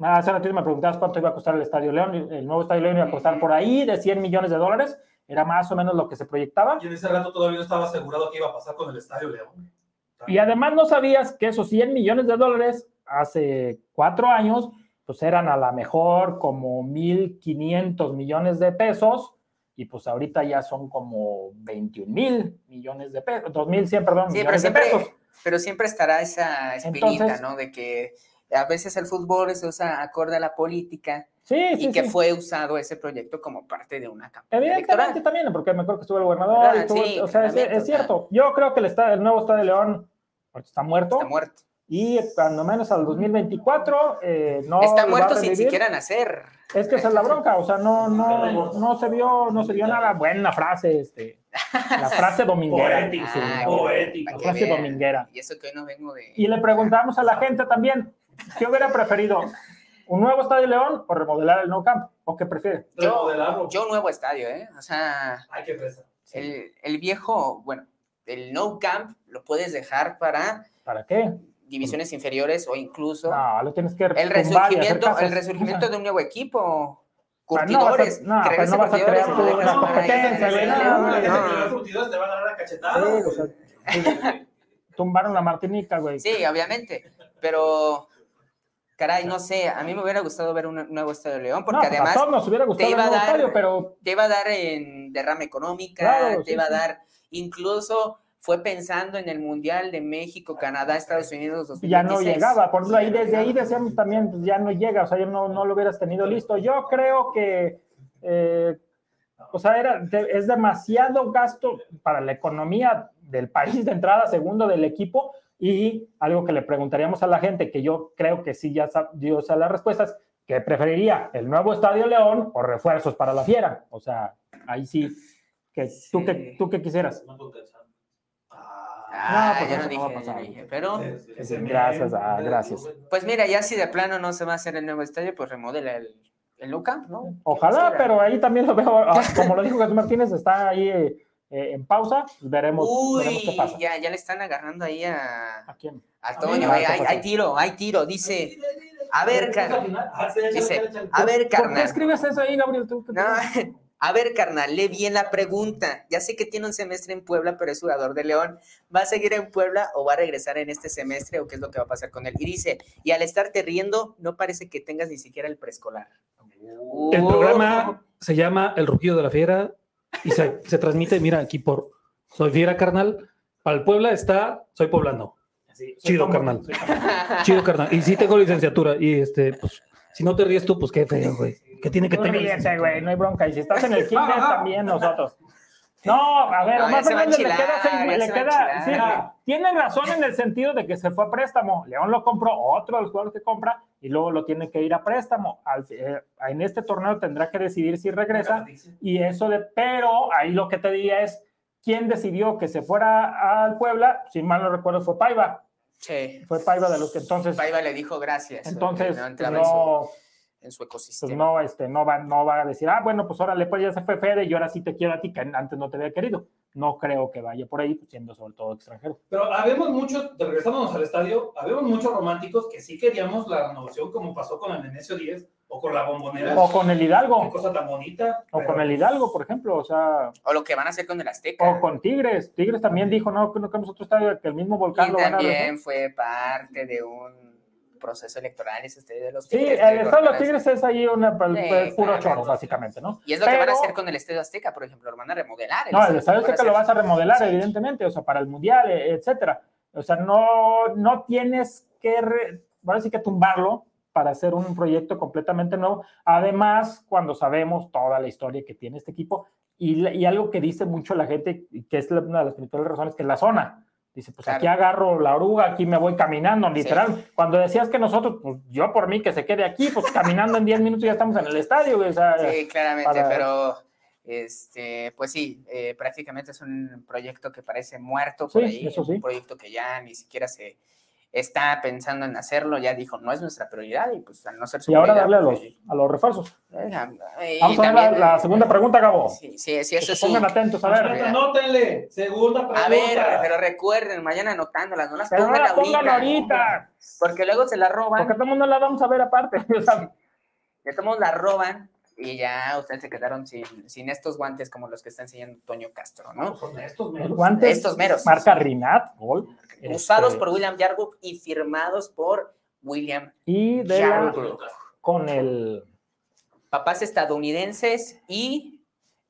B: Hace ratito me preguntabas cuánto iba a costar el Estadio León. El nuevo Estadio León iba a costar por ahí de 100 millones de dólares. Era más o menos lo que se proyectaba.
C: Y en ese rato todavía no estaba asegurado qué iba a pasar con el Estadio León.
B: Y además no sabías que esos 100 millones de dólares hace cuatro años, pues eran a lo mejor como 1.500 millones de pesos y pues ahorita ya son como 21 mil millones de pesos, 2.100, perdón,
A: sí,
B: millones
A: pero
B: siempre, de pesos.
A: Pero siempre estará esa espinita, ¿no? De que a veces el fútbol se usa acorde a la política.
B: Sí,
A: y que fue usado ese proyecto como parte de una campaña
B: Evidentemente también, porque me acuerdo que estuvo el gobernador. Y tuvo, o sea, es, cierto. Yo creo que el, el nuevo Estado de León está muerto.
A: Está muerto
B: y cuando menos al 2024 eh, no
A: está muerto sin siquiera nacer.
B: Es que esa es la bronca o sea no no no se vio no se vio nada. Buena frase este la frase dominguera.
C: Poética,
B: la frase dominguera.
A: Y eso que hoy no vengo de
B: y le preguntamos a la gente también qué hubiera preferido un nuevo estadio León o remodelar el no camp o qué prefiere
A: yo yo un nuevo estadio eh o sea
C: Ay, qué
A: el, el viejo bueno el no camp lo puedes dejar para
B: ¿Para qué?
A: Divisiones inferiores o incluso
B: no, lo tienes que
A: el resurgimiento, el resurgimiento de un nuevo equipo. Curtidores.
B: No, no, no vas a crear una competencia.
C: Los curtidores te van a dar la cachetada.
B: tumbaron la Martinica, güey.
A: Sí, obviamente. Pero, caray, no sé, a mí me hubiera gustado ver un nuevo Estadio de León, porque además
B: nos hubiera gustado
A: te iba
B: a
A: dar,
B: estadio, pero...
A: te iba a dar en derrama económica, te iba a dar incluso fue pensando en el Mundial de México, Canadá, Estados Unidos 2016.
B: Ya no llegaba, por ahí desde ahí decíamos también, pues ya no llega, o sea, ya no, no lo hubieras tenido listo. Yo creo que, eh, o sea, era, es demasiado gasto para la economía del país de entrada, segundo del equipo, y algo que le preguntaríamos a la gente, que yo creo que sí ya dio o sea, las respuestas, que preferiría el nuevo Estadio León o refuerzos para la Fiera. O sea, ahí sí, que tú, que, tú qué quisieras.
A: Ah, no, pues ya no dije, dije, pero...
B: Gracias, ah, gracias.
A: Pues mira, ya si de plano no se va a hacer el nuevo estadio, pues remodela el, el Camp, ¿no?
B: Ojalá, pero ahí también lo veo, ah, como lo dijo Jesús Martínez, está ahí eh, en pausa, pues veremos,
A: Uy,
B: qué pasa.
A: Ya, ya le están agarrando ahí a...
B: ¿A quién?
A: A Toño, hay, hay, tiro, hay tiro, dice... A ver, carnal. Dice, a ver, carnal.
B: ¿Por qué escribes eso ahí, Gabriel? ¿Tú,
A: no, a ver, carnal, lee bien la pregunta. Ya sé que tiene un semestre en Puebla, pero es jugador de León. ¿Va a seguir en Puebla o va a regresar en este semestre o qué es lo que va a pasar con él? Y dice, y al estarte riendo, no parece que tengas ni siquiera el preescolar.
C: El programa se llama El Rugido de la Fiera y se, transmite, mira, aquí por Soy Fiera, carnal. Para el Puebla está Soy Poblano. Chido, carnal. Chido, carnal. Y sí tengo licenciatura. Y este, pues, si no te ríes tú, pues qué feo, güey que tiene que tener.
B: güey, no hay bronca. Y si estás en el kinder, también nosotros. No, a ver, más o menos le queda seis, le queda, sí, tiene razón en el sentido de que se fue a préstamo. León lo compró, otro de los jugadores que compra, y luego lo tiene que ir a préstamo. Al, eh, en este torneo tendrá que decidir si regresa, y eso de, pero ahí lo que te diría es, ¿quién decidió que se fuera al Puebla? Si mal no recuerdo fue Paiva.
A: Sí.
B: Fue Paiva de los que entonces.
A: Paiva le dijo gracias.
B: Entonces,
A: no,
B: no,
A: en su,
B: pues
A: ecosistema.
B: no, este, no, va, no va a decir, ah, bueno, pues órale, pues ya se fue Fede y ahora sí te quiero a ti, que antes no te había querido. No creo que vaya por ahí, pues, siendo sobre todo extranjero.
C: Pero habemos muchos, regresándonos al estadio, habemos muchos románticos que sí queríamos la renovación, como pasó con el Nemesio 10 o con la bombonera.
B: O con el
C: Qué
B: Hidalgo,
C: cosa tan bonita.
B: o
C: pero-
B: con el Hidalgo, por ejemplo, o sea,
A: O lo que van a hacer con el Azteca.
B: o con Tigres. Tigres también dijo, no, que no queremos otro estadio, que el mismo volcán
A: y
B: lo van a
A: también fue parte de un proceso electoral ese estadio de los
B: Sí,
A: Tigres.
B: el
A: de
B: estadio de los. Tigres es ahí una, el-
A: Sí,
B: el puro choro, básicamente, ¿no?
A: Y es lo que van a
B: Pero-
A: hacer con el Estadio Azteca, por ejemplo, lo van a remodelar.
B: No, el estadio Azteca lo vas a remodelar,
A: Sí.
B: evidentemente, o sea, para el Mundial, e- etcétera. O sea, no, no tienes que, re- ahora sí que tumbarlo para hacer un proyecto completamente nuevo. Además, cuando sabemos toda la historia que tiene este equipo y, y algo que dice mucho la gente, y que es la- una de las principales razones, que es la zona. Dice, pues aquí agarro la oruga, aquí me voy caminando, literal. Cuando decías que nosotros, pues yo por mí que se quede aquí, pues caminando en 10 minutos ya estamos en el estadio. o sea,
A: Sí, claramente,
B: para-
A: pero este, pues sí, eh, prácticamente es un proyecto que parece muerto por
B: Sí,
A: ahí,
B: eso sí.
A: un proyecto que ya ni siquiera se está pensando en hacerlo, ya dijo, no es nuestra prioridad y pues al no ser su
B: y ahora darle a los,
A: pues,
B: a los refuerzos.
A: eh, y
B: Vamos a ver la, la
A: eh,
B: segunda pregunta, Gabo.
A: Sí, sí, sí, eso su-
B: pongan atentos, a ver.
C: Anótenle, segunda pregunta.
A: A ver, pero recuerden, vayan anotándolas, no las
B: Pero no
A: pongan
B: la pongan
A: ahorita,
B: ahorita,
A: porque luego se la roban,
B: porque todo el mundo la vamos a ver aparte.
A: todos modos la roban y ya ustedes se quedaron sin, sin estos guantes como los que está enseñando Toño Castro, ¿no?
C: Son estos, meros.
B: guantes,
A: Estos meros.
B: marca Rinat, gol.
A: Usados
B: Este,
A: por William Yarbrough y firmados por William
B: Y de la,
A: Yarbrough.
B: con el.
A: Papás estadounidenses y...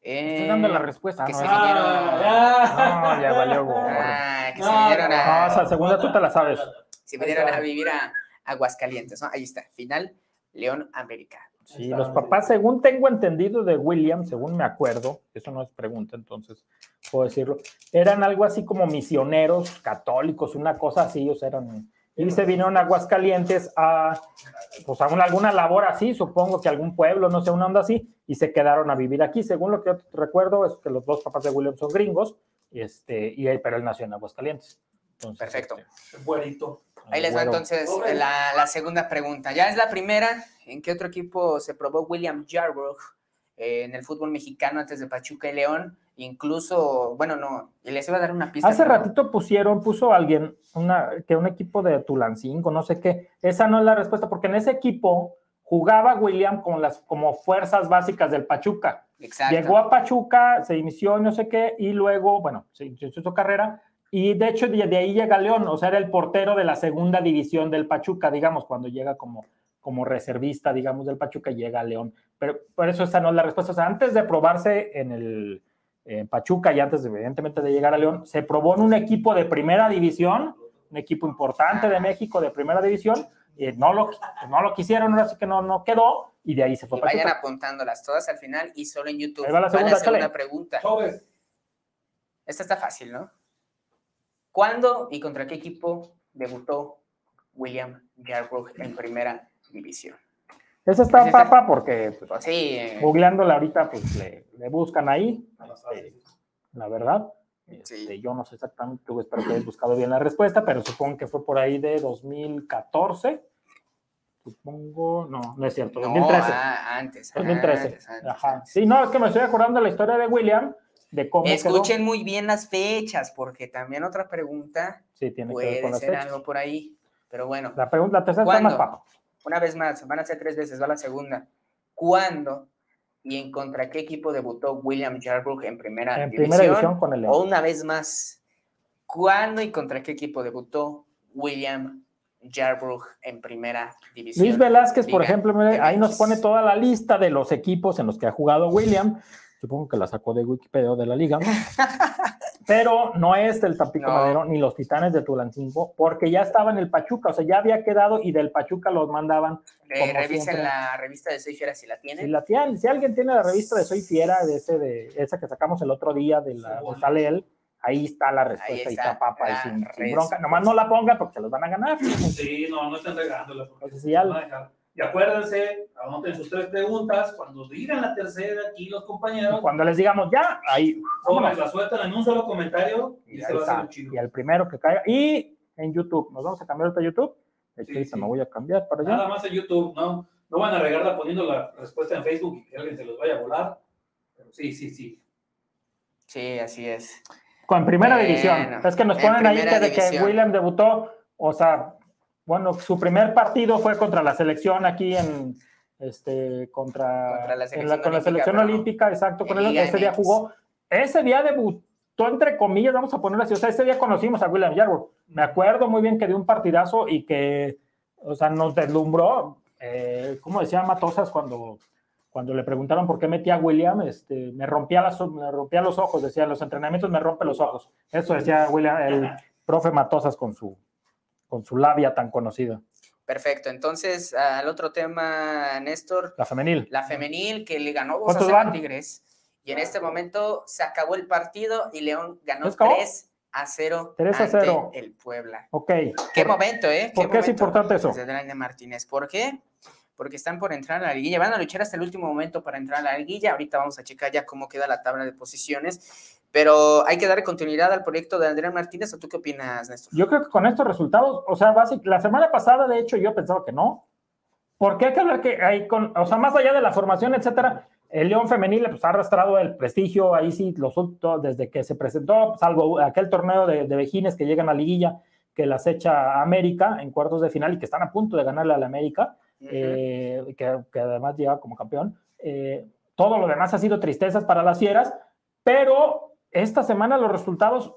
A: eh,
B: Estoy dando la respuesta.
A: que
B: no,
A: se vinieron-
C: Ah,
B: No, ya valió.
A: Ah, que se
C: No,
A: vinieron
B: No,
A: a,
B: esa segunda tú te la sabes.
A: se vinieron a vivir a Aguascalientes, ¿no? Ahí está, final, León América.
B: Sí, los papás, según tengo entendido de William, según me acuerdo, eso no es pregunta, entonces puedo decirlo, eran algo así como misioneros católicos, una cosa así, o sea, eran, y se vinieron a Aguascalientes a, pues a una- alguna labor así, supongo que algún pueblo, no sé, una onda así, y se quedaron a vivir aquí. Según lo que yo recuerdo, es que los dos papás de William son gringos, este, y él, pero él nació en Aguascalientes. Entonces,
A: Perfecto.
B: este,
C: Güerito.
A: Ahí les va
B: bueno,
A: entonces
C: Ok.
A: la, la segunda pregunta. Ya es la primera. ¿En qué otro equipo se probó William Yarbrough eh, en el fútbol mexicano antes de Pachuca y León? Incluso, bueno, no, y les iba a dar una pista.
B: Hace
A: pero-
B: ratito pusieron, puso alguien una, que un equipo de Tulancingo, no sé qué. Esa no es la respuesta, porque en ese equipo jugaba William con las como fuerzas básicas del Pachuca.
A: Exacto.
B: Llegó a Pachuca, se inició y no sé qué, y luego, bueno, se inició su carrera, y de hecho de, de ahí llega León, o sea, era el portero de la segunda división del Pachuca, digamos, cuando llega como, como reservista, digamos, del Pachuca, llega a León. Pero por eso esa no es la respuesta. O sea, antes de probarse en el en Pachuca y antes, evidentemente, de llegar a León, se probó en un equipo de primera división, un equipo importante de México de primera división, y no lo, no lo quisieron, ahora sí que no, no quedó, y de ahí se fue
A: Y
B: a
A: vayan
B: Pachuca.
A: apuntándolas todas al final y solo en YouTube.
B: Ahí va la segunda,
A: pregunta. Esta está fácil, ¿no? ¿Cuándo y contra qué equipo debutó William Yarbrough en primera división?
B: Esa está
A: está-
B: papa porque pues,
A: Pues sí, eh,
B: googleándola ahorita, pues le, le buscan ahí, este, la verdad.
A: Sí.
B: Este, yo no sé exactamente, espero que hayas buscado bien la respuesta, pero supongo que fue por ahí de 2014. Supongo, no, no es cierto,
A: no,
B: 2013.
A: ah, antes,
B: 2013.
A: antes, antes,
B: Ajá.
A: antes.
B: Sí, no, es que me estoy acordando de la historia de William, de cómo
A: Escuchen muy bien las fechas, porque también otra pregunta
B: quedó. Sí, tiene que ver
A: puede
B: con las
A: ser
B: fechas.
A: algo por ahí. Pero bueno,
B: La, pregunta, la tercera está más
A: ¿Cuándo?
B: papa.
A: una vez más, van a ser tres veces, va la segunda. ¿Cuándo y en contra qué equipo debutó William Yarbrough en primera
B: En
A: división?
B: primera división con el León.
A: O una vez más, ¿cuándo y contra qué equipo debutó William Yarbrough en primera división?
B: Luis Velázquez, por
A: Liga
B: ejemplo, mire, ahí nos pone toda la lista de los equipos en los que ha jugado William. Supongo que la sacó de Wikipedia o de la liga. Pero no es del Tampico
A: No.
B: Madero ni los Titanes de Tulancingo, porque ya estaba en el Pachuca, o sea, ya había quedado y del Pachuca los mandaban.
A: Eh,
B: como
A: revisen
B: siempre.
A: la revista de Soy Fiera si la tienen.
B: Si, la tienen, si alguien tiene la revista de Soy Fiera, de ese de esa que sacamos el otro día de la de sale él, ahí está la respuesta, ahí está,
A: está
B: papa, y sin, sin bronca. Nomás no la pongan porque se los van a ganar.
C: Sí, no, no estén regándola. porque
B: Entonces, si ya-
C: dejar. Y acuérdense, anoten sus tres preguntas. Cuando digan la tercera aquí los compañeros,
B: Cuando les digamos ya, ahí, vámonos.
C: la sueltan en un solo comentario y,
B: Y,
C: se va a hacer chido.
B: Y al primero que caiga. Y en YouTube. Nos vamos a cambiar a YouTube. Aquí me voy a cambiar para allá.
C: Nada más en YouTube, ¿no? No van a regarla poniendo la respuesta en Facebook y que alguien se los vaya a volar. Pero sí, sí, sí.
A: Sí, así es.
B: Con primera división. Es que nos ponen ahí que, de que William debutó, o sea, bueno, su primer partido fue contra la selección aquí en, este, contra, la selección, olímpica, exacto, con ese día jugó, ese día debutó, entre comillas, vamos a ponerlo así, o sea, ese día conocimos a William Yarwood, me acuerdo muy bien que dio un partidazo y que, o sea, nos deslumbró, eh, ¿cómo decía Matosas cuando, cuando le preguntaron por qué metía a William? Este, me, rompía las, me rompía los ojos, decía, los entrenamientos me rompen los ojos, eso decía William, el profe Matosas con su, con su labia tan conocida.
A: Perfecto. Entonces, al otro tema, Néstor.
B: La femenil.
A: La femenil que le ganó 2 a 0 a Tigres. Y en este momento se acabó el partido y León ganó 3 a 0
B: 3 a 0.
A: el Puebla.
B: Ok.
A: Qué momento, ¿eh?
B: ¿Por qué, es importante eso?
A: De Martínez. ¿Por qué? Porque están por entrar a la liguilla. Van a luchar hasta el último momento para entrar a la liguilla. Ahorita vamos a checar ya cómo queda la tabla de posiciones. Pero hay que darle continuidad al proyecto de Adrián Martínez. ¿O tú qué opinas, Néstor?
B: Yo creo que con estos resultados, o sea, la semana pasada, de hecho, yo pensaba que no. Porque hay que hablar que hay con, o sea, más allá de la formación, etcétera, el León Femenil pues, ha arrastrado el prestigio ahí sí, los desde que se presentó, salvo aquel torneo de, de Vejines que llegan a Liguilla, que las echa América en cuartos de final y que están a punto de ganarle a la América, eh, que, que, además llega como campeón. Eh, todo lo demás ha sido tristezas para las fieras, pero esta semana los resultados,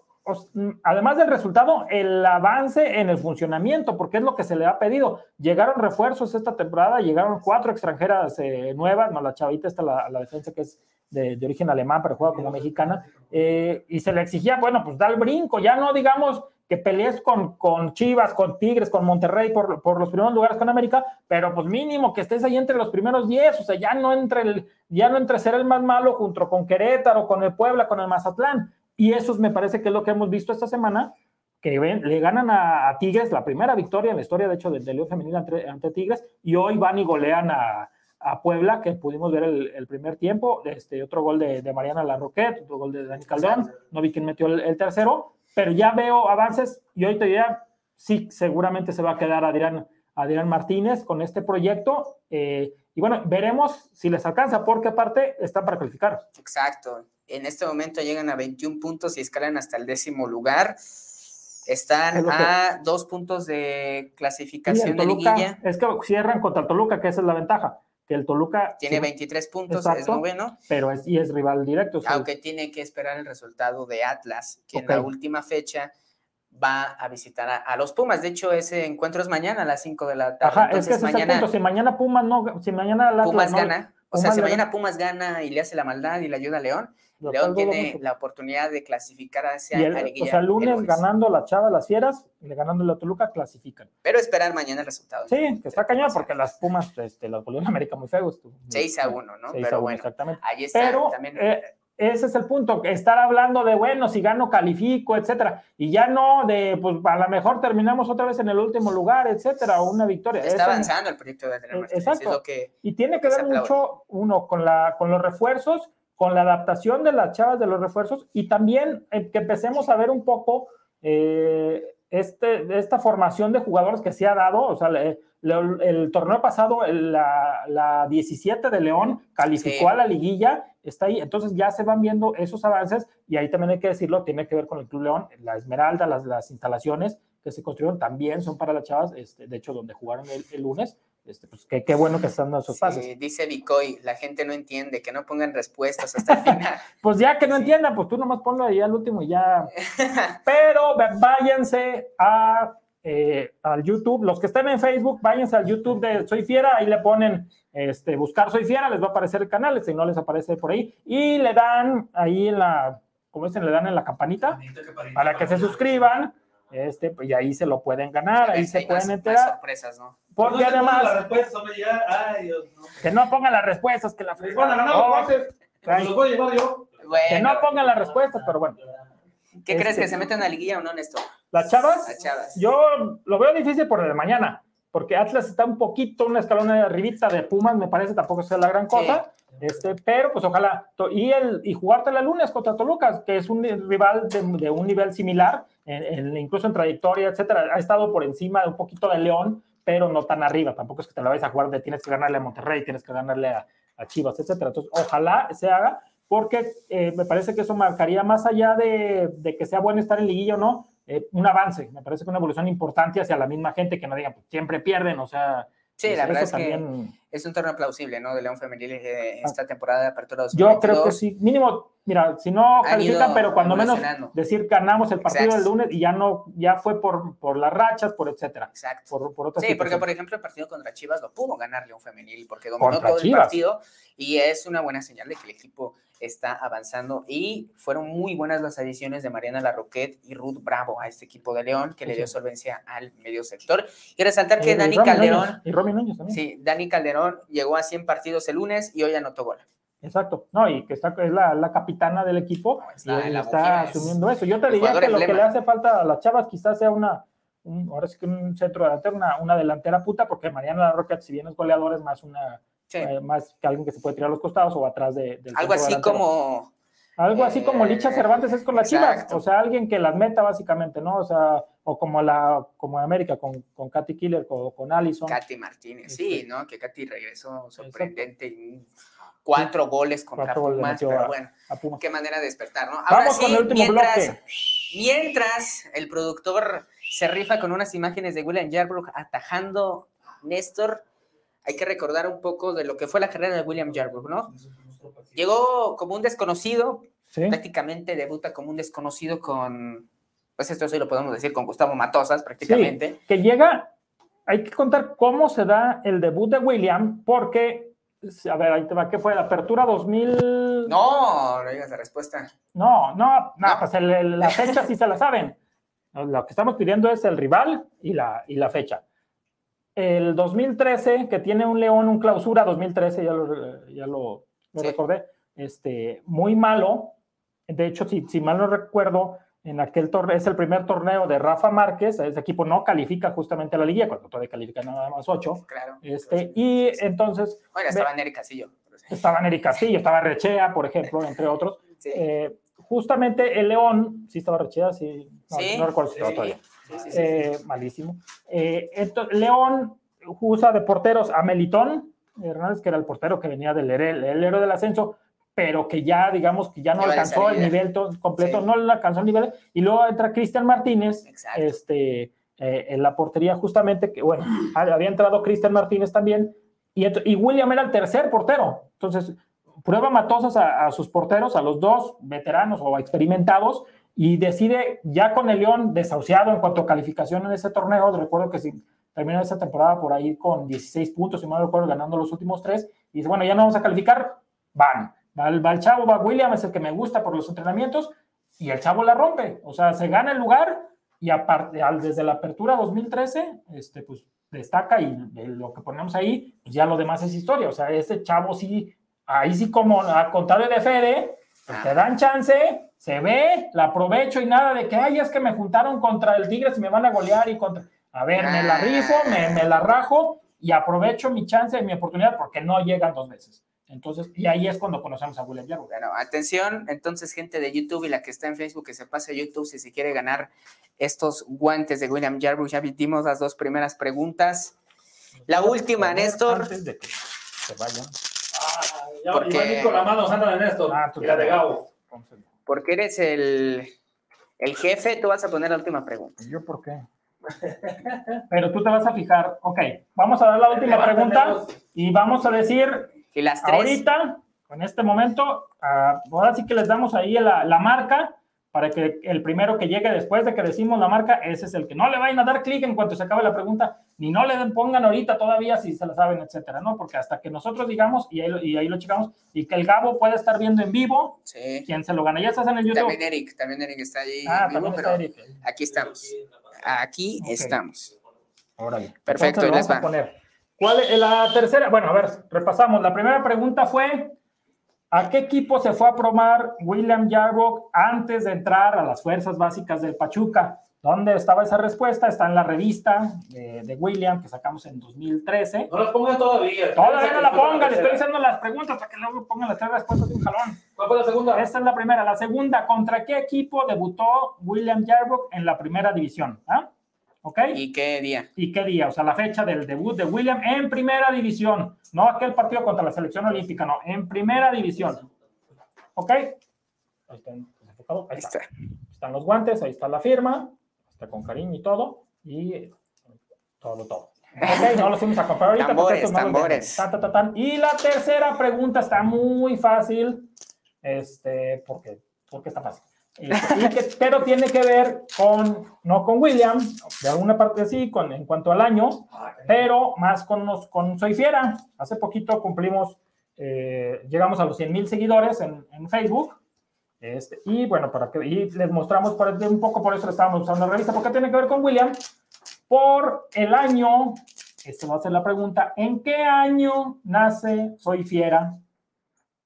B: además del resultado, el avance en el funcionamiento, porque es lo que se le ha pedido. Llegaron refuerzos esta temporada, llegaron cuatro extranjeras eh, nuevas, no la chavita está la, defensa que es de, origen alemán, pero juega como mexicana, eh, y se le exigía, bueno, pues da el brinco, ya no digamos que pelees con, con Chivas, con Tigres, con Monterrey por, por, los primeros lugares con América, pero pues mínimo que estés ahí entre los primeros 10, o sea, ya no entre, el, ya no entre ser el más malo junto con Querétaro, con el Puebla, con el Mazatlán. Y eso me parece que es lo que hemos visto esta semana, que le ganan a, Tigres, la primera victoria en la historia, de hecho, del de León Femenil ante, Tigres, y hoy van y golean a, a Puebla, que pudimos ver el, primer tiempo, este, otro gol de, de Mariana Larroquette, otro gol de Dani Calderón, no vi quién metió el tercero, pero ya veo avances y hoy te diría, sí, seguramente se va a quedar Adrián, Adrián Martínez con este proyecto. Eh, y bueno, veremos si les alcanza, porque aparte están para calificar.
A: Exacto. En este momento llegan a 21 puntos y escalan hasta el décimo lugar. Están a dos puntos de clasificación de liguilla.
B: Es que cierran contra Toluca, que esa es la ventaja el Toluca
A: tiene 23 puntos, es noveno.
B: Pero es, y es rival directo.
A: Aunque tiene que esperar el resultado de Atlas, que en la última fecha va a visitar a, los Pumas. De hecho, ese encuentro es mañana a las 5 de la tarde.
B: Ajá, es que ese mañana, es el punto. Si mañana Pumas no, si mañana
A: Atlas Pumas gana, o sea, si mañana Pumas gana y le hace la maldad y le ayuda a León, León tiene la oportunidad de clasificar hacia
B: la liguilla. O sea, lunes, ganando la Chava, las Fieras, y ganando la Toluca, clasifican.
A: Pero esperar mañana el resultado.
B: Sí, que está cañón porque las Pumas, este, las volvieron América muy feos.
A: 6 a 1, ¿no?
B: Pero bueno, exactamente. ahí está Pero, también. Eh, ese es el punto, estar hablando de, bueno, si gano, califico, etcétera, y ya no de, pues a lo mejor terminamos otra vez en el último lugar, etcétera, o una victoria.
A: Está avanzando el proyecto de Adrián
B: Exacto. y tiene que ver mucho, uno, con, la, con los refuerzos, con la adaptación de las chavas de los refuerzos y también eh, que empecemos a ver un poco eh, este, esta formación de jugadores que se ha dado, o sea, el torneo pasado, la, la, 17 de León calificó a la liguilla, está ahí, entonces ya se van viendo esos avances y ahí también hay que decirlo, tiene que ver con el Club León, la Esmeralda, las, las instalaciones que se construyeron también son para las chavas, este, de hecho, donde jugaron el lunes, este, pues qué, qué, bueno que están dando sus pases.
A: Dice Vicoy, la gente no entiende, que no pongan respuestas hasta el final.
B: pues ya que no entienda, pues tú nomás ponlo ahí al último y ya. Pero váyanse a, eh, al YouTube, los que estén en Facebook, váyanse al YouTube de Soy Fiera, ahí le ponen este, buscar Soy Fiera, les va a aparecer el canal, si no les aparece por ahí, y le dan ahí en la, como dicen, le dan en la campanita para que se suscriban este, pues y ahí se lo pueden ganar, ahí se pueden enterar.
A: sorpresas, ¿no?
B: Porque además. Que no pongan las respuestas, que la
C: pues no, los voy a llevar yo.
B: que no pongan las respuestas, pero bueno.
A: ¿Qué crees que este, se meten a la liguilla o no, Néstor?
B: ¿Las chavas? Las chavas. Yo lo veo difícil por el de mañana. Porque Atlas está un poquito, una escalón de arribita de Pumas, me parece, tampoco sea la gran cosa. Este, pero pues ojalá, y, el, y jugarte la lunes contra Toluca, que es un rival de, un nivel similar, incluso en trayectoria, etcétera, ha estado por encima de un poquito de León, pero no tan arriba, tampoco es que te la vayas a jugar de tienes que ganarle a Monterrey, tienes que ganarle a, Chivas, etcétera. Entonces, ojalá se haga, porque eh, me parece que eso marcaría más allá de, de, que sea bueno estar en liguilla o no, eh, un avance, me parece que una evolución importante hacia la misma gente que no digan, pues siempre pierden, o sea,
A: Sí, pues la verdad es que es un torneo plausible, ¿no? De León Femenil eh, esta temporada de apertura
B: 2022. Yo creo que sí, mínimo, mira, si no califican, pero cuando menos decir ganamos el partido del lunes y ya no, ya fue por, por las rachas, por etcétera.
A: Exacto. Por, sí, porque por ejemplo el partido contra Chivas lo pudo ganar León Femenil porque dominó todo el partido y es una buena señal de que el equipo está avanzando y fueron muy buenas las adiciones de Mariana Larroquette y Ruth Bravo a este equipo de León que le dio solvencia al medio sector. Y resaltar que Dani Calderón.
B: y Romy Núñez también.
A: Sí, Dani Calderón llegó a 100 partidos el lunes y hoy anotó gol.
B: Exacto, no, y que está, es la, la capitana del equipo está, y está asumiendo eso. Yo te diría que lo que le hace falta a las chavas quizás sea una, ahora sí que un centro delantero, una, una delantera puta, porque Mariana Larroquette, si bien es goleador, es más una eh, más que alguien que se puede tirar a los costados o atrás de,
A: del Algo así como...
B: Algo así como Licha eh, Cervantes es con las chivas, o sea, alguien que las meta básicamente, ¿no? O sea, o como la como América con, con Katy Killer, o con, Allison.
A: Katy Martínez, sí, este, ¿no? Que Katy regresó sorprendente, cuatro goles contra cuatro Pumas, pero bueno, qué manera de despertar, ¿no?
B: Ahora Vamos con el último
A: mientras,
B: bloque.
A: Mientras el productor se rifa con unas imágenes de William Yarbrough atajando Néstor, hay que recordar un poco de lo que fue la carrera de William Yarbrough, ¿no? Llegó como un desconocido, prácticamente debuta como un desconocido con, pues esto sí lo podemos decir, con Gustavo Matosas prácticamente.
B: que llega, hay que contar cómo se da el debut de William, porque, a ver, ahí te va, ¿qué fue? La apertura 2000...
A: No, no digas la respuesta.
B: No, no, no, pues la fecha sí se la saben. Lo que estamos pidiendo es el rival y la, y la fecha el 2013, que tiene un León, un clausura 2013, ya lo, ya lo, recordé, este, muy malo. De hecho, si, si mal no recuerdo, en aquel torneo, es el primer torneo de Rafa Márquez, ese equipo no califica justamente a la liga, cuando todavía califica nada más ocho.
A: Claro.
B: Este, y entonces...
A: Bueno, estaba Neri Castillo.
B: Estaba Neri Castillo, estaba Rechea, por ejemplo, entre otros. Eh, justamente el León, sí estaba Rechea, sí, no, recuerdo si estaba todavía. Eh, malísimo. Eh, León usa de porteros a Melitón Hernández, que era el portero que venía del el, héroe del ascenso, pero que ya, digamos, que ya no alcanzó el nivel completo, no le alcanzó el nivel. Y luego entra Cristian Martínez, este, eh, en la portería, justamente, que bueno, había entrado Cristian Martínez también, y, y, William era el tercer portero. Entonces, prueba Matosas a, a sus porteros, a los dos veteranos o experimentados, y decide ya con el León desahuciado en cuanto a calificación en ese torneo, recuerdo que si terminó esa temporada por ahí con 16 puntos, si no recuerdo, ganando los últimos tres, y dice, bueno, ya no vamos a calificar, van, va el, chavo, va William, es el que me gusta por los entrenamientos, y el chavo la rompe, o sea, se gana el lugar, y aparte, desde la apertura 2013, este, pues destaca, y lo que ponemos ahí, pues ya lo demás es historia, o sea, ese chavo sí, ahí sí como a contrario de Fede, pues te dan chance, se ve, la aprovecho y nada de que, ay, es que me juntaron contra el Tigres y me van a golear y contra... A ver, me la rifo, me, la rajo y aprovecho mi chance y mi oportunidad porque no llegan dos veces. Entonces, y ahí es cuando conocemos a William.
A: Bueno, atención, entonces, gente de YouTube y la que está en Facebook, que se pase a YouTube si se quiere ganar estos guantes de William Jarbo. Ya vimos las dos primeras preguntas. La última, Néstor.
B: Antes de que se vayan.
C: Ah, ya, porque... con la mano Sandra de Néstor ah, tú y la de Gabo.
A: Porque eres el, el jefe, tú vas a poner la última pregunta.
B: ¿Yo por qué? Pero tú te vas a fijar, ok, vamos a dar la última pregunta y vamos a decir,
A: y las
B: ahorita, en este momento, uh, ahora sí que les damos ahí la, la, marca para que el primero que llegue después de que decimos la marca, ese es el que no le vayan a dar clic en cuanto se acabe la pregunta, ni no le pongan ahorita todavía si se la saben, etcétera, ¿no? Porque hasta que nosotros digamos, y ahí, lo, y ahí lo checamos, y que el Gabo pueda estar viendo en vivo,
A: sí.
B: quién se lo gana. Ya estás en el YouTube.
A: También Eric, también Eric está ahí. Ah, vivo, pero Eric. aquí estamos. Aquí estamos.
B: Órale.
A: Perfecto,
B: vamos a poner. ¿Cuál es la tercera? Bueno, a ver, repasamos. La primera pregunta fue, ¿a qué equipo se fue a probar William Yarbrough antes de entrar a las fuerzas básicas del Pachuca? ¿Dónde estaba esa respuesta? Está en la revista de, William que sacamos en 2013.
C: No la pongan todavía.
B: Todavía no la pongan, le estoy diciendo las preguntas para que luego pongan las tres respuestas de un jalón.
C: ¿Cuál fue la segunda?
B: Esta es la primera. La segunda, ¿contra qué equipo debutó William Yarbrough en la primera división? ¿Ah? ¿Ok?
A: ¿Y qué día?
B: ¿Y qué día? O sea, la fecha del debut de William en primera división. No aquel partido contra la selección olímpica, no, en primera división. ¿Ok? Ahí está, ahí está. Están los guantes, ahí está la firma con cariño y todo, y todo, todo. Ok, no los fuimos a comprar ahorita.
A: Tambores, tambores.
B: y la tercera pregunta está muy fácil, este, porque, porque está fácil. Este, pero tiene que ver con, no con William, de alguna parte sí, con, en cuanto al año, pero más con, nos, con Soy Fiera. Hace poquito cumplimos, eh, llegamos a los 100 mil seguidores en, Facebook este, y bueno, para que les mostramos por, un poco, por eso estábamos usando la revista, porque tiene que ver con William. Por el año, este va a ser la pregunta, ¿en qué año nace Soy Fiera?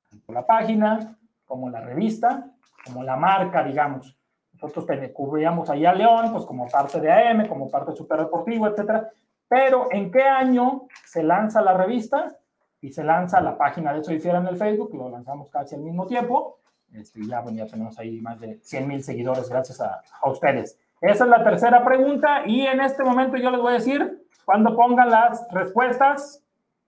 B: Tanto la página, como la revista, como la marca, digamos. Nosotros cubríamos ahí a León, pues como parte de AM, como parte de Super Deportivo, etcétera. Pero ¿en qué año se lanza la revista? Y se lanza la página de Soy Fiera en el Facebook, lo lanzamos casi al mismo tiempo este, ya, bueno, ya tenemos ahí más de 100 mil seguidores gracias a, a, ustedes. Esa es la tercera pregunta y en este momento yo les voy a decir cuando pongan las respuestas,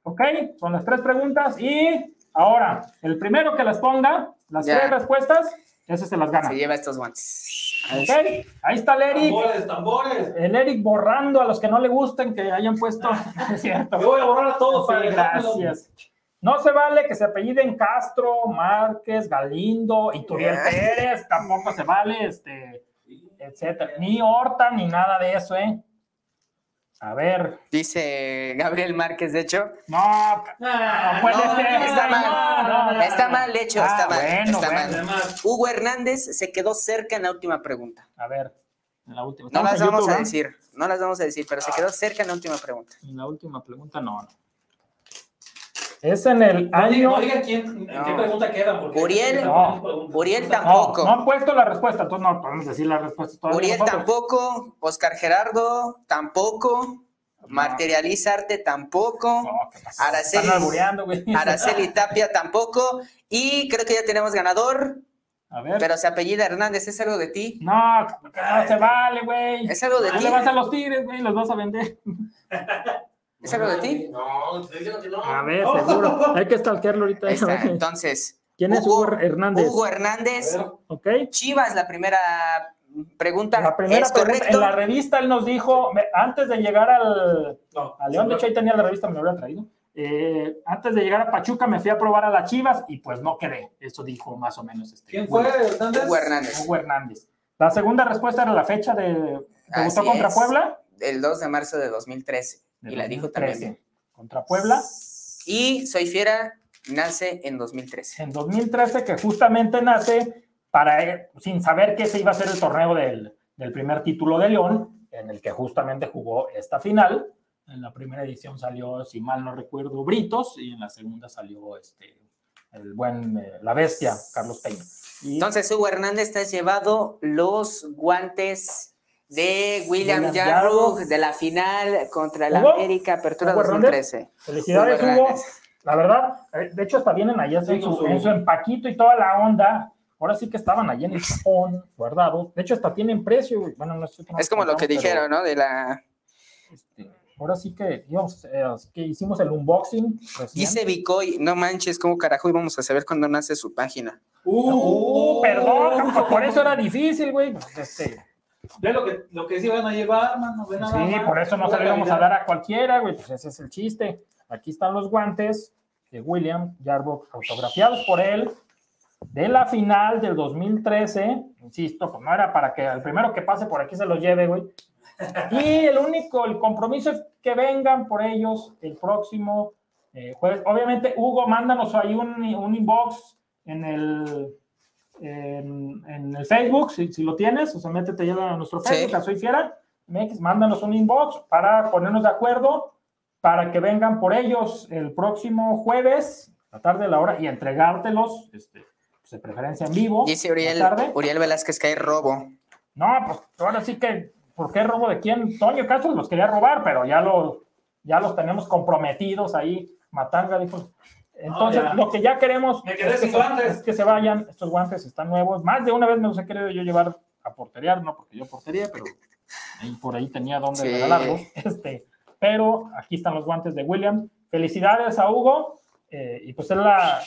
B: ¿ok? Son las tres preguntas y ahora, el primero que las ponga, las tres respuestas, ese se las gana.
A: Se lleva estos guantes.
B: Ok, ahí está el Eric.
C: Tambores, tambores.
B: El Eric borrando a los que no le gusten que hayan puesto. es cierto.
C: Yo voy a borrar a todos.
B: Sí, gracias. No se vale que se apelliden Castro, Márquez, Galindo, y Turiel Pérez, tampoco se vale, este, etcétera. Ni Horta, ni nada de eso, ¿eh? A ver.
A: Dice Gabriel Márquez, de hecho.
B: No, no puede ser.
A: Está mal. está mal hecho, está ah, mal. está mal. Hugo Hernández se quedó cerca en la última pregunta.
B: A ver, en la última.
A: No las vamos a decir, no las vamos a decir, pero se quedó cerca en la última pregunta.
B: En la última pregunta, no, no. Es en el año.
C: No digan quién, qué pregunta queda. Porque
A: Uriel, Uriel tampoco.
B: No, han puesto la respuesta, entonces no podemos decir la respuesta
A: Uriel tampoco, Oscar Gerardo tampoco, Materializarte tampoco, Araceli, Araceli Tapia tampoco, y creo que ya tenemos ganador. A ver. Pero se apellida Hernández, ¿es algo de ti?
B: No, no se vale, güey.
A: Es algo de ti.
B: le vas a los tigres, güey, los vas a vender.
A: ¿Es algo de
C: ti? No, te diciendo que no. A
B: ver, seguro. Hay que stalkearlo ahorita.
A: Entonces.
B: ¿Quién es Hugo Hernández?
A: Hugo Hernández.
B: Ok.
A: Chivas, la primera pregunta.
B: La primera pregunta. En la revista él nos dijo, antes de llegar al, a León, de hecho ahí tenía la revista, me lo había traído. Eh, antes de llegar a Pachuca me fui a probar a las Chivas y pues no quedé. Eso dijo más o menos. Este,
C: ¿Quién fue
A: Hernández? Hugo Hernández.
B: Hugo Hernández. La segunda respuesta era la fecha de debutó contra Puebla.
A: El 2 de marzo de 2013 y la dijo también.
B: Contra Puebla.
A: Y Soy Fiera nace en 2013.
B: En 2013, que justamente nace para, sin saber que se iba a ser el torneo del, del primer título de León, en el que justamente jugó esta final. En la primera edición salió, si mal no recuerdo, Britos, y en la segunda salió este, el buen, eh, la bestia, Carlos Peña.
A: Entonces, Hugo Hernández, te has llevado los guantes de William, William de la final contra el América Apertura 2013.
B: Felicidades, Hugo. La verdad, eh, de hecho, hasta vienen allá en, su, en su empaquito y toda la onda. Ahora sí que estaban allí en el Japón, guardados. De hecho, hasta tienen precio. Bueno, no
A: es como lo que dijeron, ¿no? De la.
B: Este, ahora sí que, eh, que hicimos el unboxing.
A: Dice Bicoy, no manches, ¿cómo carajo íbamos a saber cuándo nace su página?
B: Uh, uh perdón, por eso era difícil, güey. Este,
C: Ve lo que, lo que sí van a llevar, mano.
B: sí, por eso no se lo íbamos a dar a cualquiera, güey. Pues ese es el chiste. Aquí están los guantes de William Jarbo, autografiados por él, de la final del 2013. Insisto, pues no era para que el primero que pase por aquí se los lleve, güey. Y el único, el compromiso es que vengan por ellos el próximo eh, jueves. Obviamente, Hugo, mándanos ahí un, un inbox en el en, el Facebook, si, si, lo tienes, o sea, métete ya a nuestro Facebook, a Soy Fiera, mándanos un inbox para ponernos de acuerdo, para que vengan por ellos el próximo jueves, a la tarde, a la hora, y entregártelos, este, pues, de preferencia en vivo.
A: Dice Uriel, Uriel Velázquez que hay robo.
B: No, pues ahora sí que ¿por qué robo de quién? Toño Castro los quería robar, pero ya, lo, ya los tenemos comprometidos ahí. Matanga dijo. Entonces, lo que ya queremos
C: Me quedé
B: es, que se,
C: guantes.
B: es que se vayan. Estos guantes están nuevos. Más de una vez me los he querido yo llevar a porterear, no porque yo portería, pero ahí por ahí tenía donde
A: Sí.
B: regalarlos. Este, pero aquí están los guantes de William. Felicidades a Hugo. eh, y pues es la,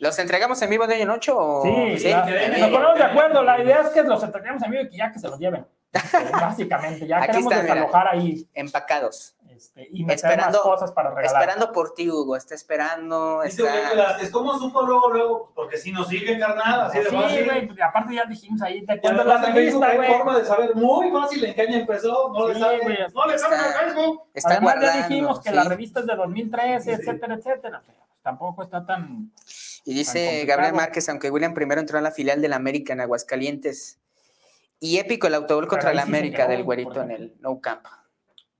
A: ¿Los entregamos en vivo de hoy en 8 o...?
B: Sí, la-
C: den
B: nos ponemos de acuerdo. La idea es que los entregamos en vivo y que ya que se los lleven. Este, básicamente, ya
A: Aquí
B: queremos
A: está, mira.
B: desalojar ahí
A: Empacados.
B: Este, y meter
A: Esperando-
B: más cosas para regalar.
A: Esperando por ti, Hugo. Está esperando. Está...
C: las- Es como supo luego, luego, porque si nos sigue, carnal, así de
B: Sí,
C: fácil.
B: güey, pues, aparte ya dijimos ahí, te
C: además
B: la
C: en Facebook
B: revista,
C: hay
B: güey.
C: forma de saber muy fácil en qué año empezó. No le
B: Sí,
C: sabe.
B: güey.
C: No le sabe
A: Está-
C: en Facebook.
A: Está
B: Además
A: guardando.
B: ya dijimos que
A: sí.
B: la revista es de 2013,
C: Sí.
B: etcétera, etcétera. O sea, pues, tampoco está tan...
A: Y dice. Gabriel Márquez, aunque William primero entró a la filial del América en Aguascalientes. Y épico el autogol contra el
B: sí
A: América del güerito en el No Camp.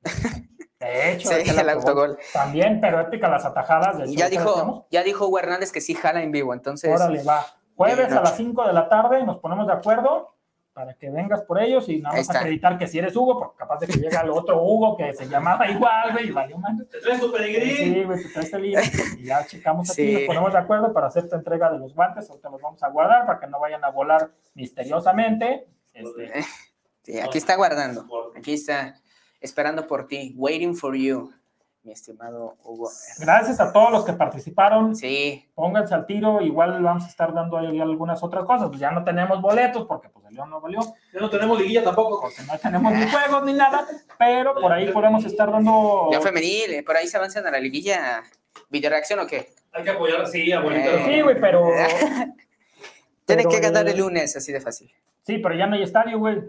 B: De hecho,
A: Sí,
B: es que
A: el autogol.
B: También, pero épica las atajadas. De
A: Ya dijo, ya dijo Hugo Hernández que sí jala en vivo, entonces
B: Órale, va. Jueves a las
A: noche.
B: 5 de la tarde nos ponemos de acuerdo para que vengas por ellos y nada más acreditar que si eres Hugo, porque capaz de que llega el otro Hugo que se llamaba igual, güey, y valió mal.
C: Te traes tu pedigrí.
B: Sí, güey, te traes el lío y ya checamos aquí,
A: Sí.
B: nos ponemos de acuerdo para hacerte entrega de los guantes, ahorita los vamos a guardar para que no vayan a volar misteriosamente. Este,
A: sí, aquí está guardando. Aquí está esperando por ti. Waiting for you, mi estimado Hugo.
B: gracias a todos los que participaron,
A: Sí,
B: pónganse al tiro, igual vamos a estar dando ahí algunas otras cosas, pues ya no tenemos boletos porque pues el León no valió.
C: Ya no tenemos liguilla tampoco.
B: porque no tenemos ni juegos ni nada, pero por ahí podemos estar dando.
A: León Femenil, eh, por ahí se avanzan a la liguilla. ¿Videoreacción o qué?
C: Hay que apoyar, sí, abuelita.
A: Eh,
B: Sí, güey, pero.
A: Tienen
B: pero,
A: que ganar el lunes, así de fácil.
B: Sí, pero ya no hay estadio, güey.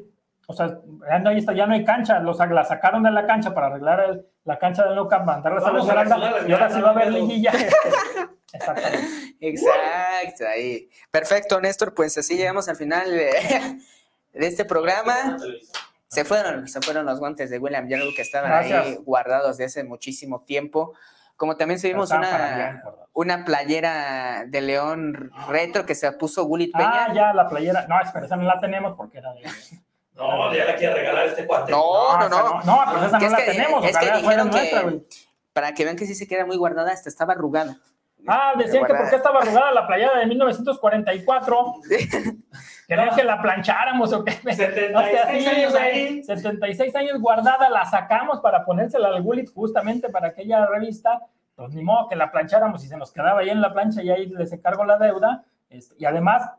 B: O sea, ya no hay, esta- ya no hay cancha. Los, la sacaron de la cancha para arreglar el- la cancha de Loca, mandarlas a la
C: Vamos a
B: Esmeralda,
C: reaccionar,
B: y ahora sí va a haber liguilla. Exactamente.
A: Exacto, ahí. Perfecto, Néstor, pues así llegamos al final de, de este programa. Se fueron, se fueron los guantes de William Yarrow que estaban ahí
B: Gracias.
A: guardados de hace muchísimo tiempo. Como también subimos una, una playera de León retro que se puso Gulit
B: Ah,
A: Peña.
B: ya, la playera. No, espera, esa no la tenemos porque era de.
C: No, ya la quiere regalar este cuate.
A: No, no, no.
B: No, pues esa
A: Que
B: no
A: es
B: la
A: que-
B: tenemos.
A: es que dijeron que-
B: nuestra, güey.
A: Para que vean que sí se queda muy guardada, hasta estaba arrugada.
B: Ah, decían que por qué estaba arrugada la playera de 1944. Querían que la plancháramos o qué.
C: 76
B: O sea, sí,
C: años ahí.
B: 76 años guardada, la sacamos para ponérsela al Gullit justamente para aquella revista. Pues ni modo que la plancháramos y se nos quedaba ahí en la plancha y ahí les encargo la deuda. Este, y además,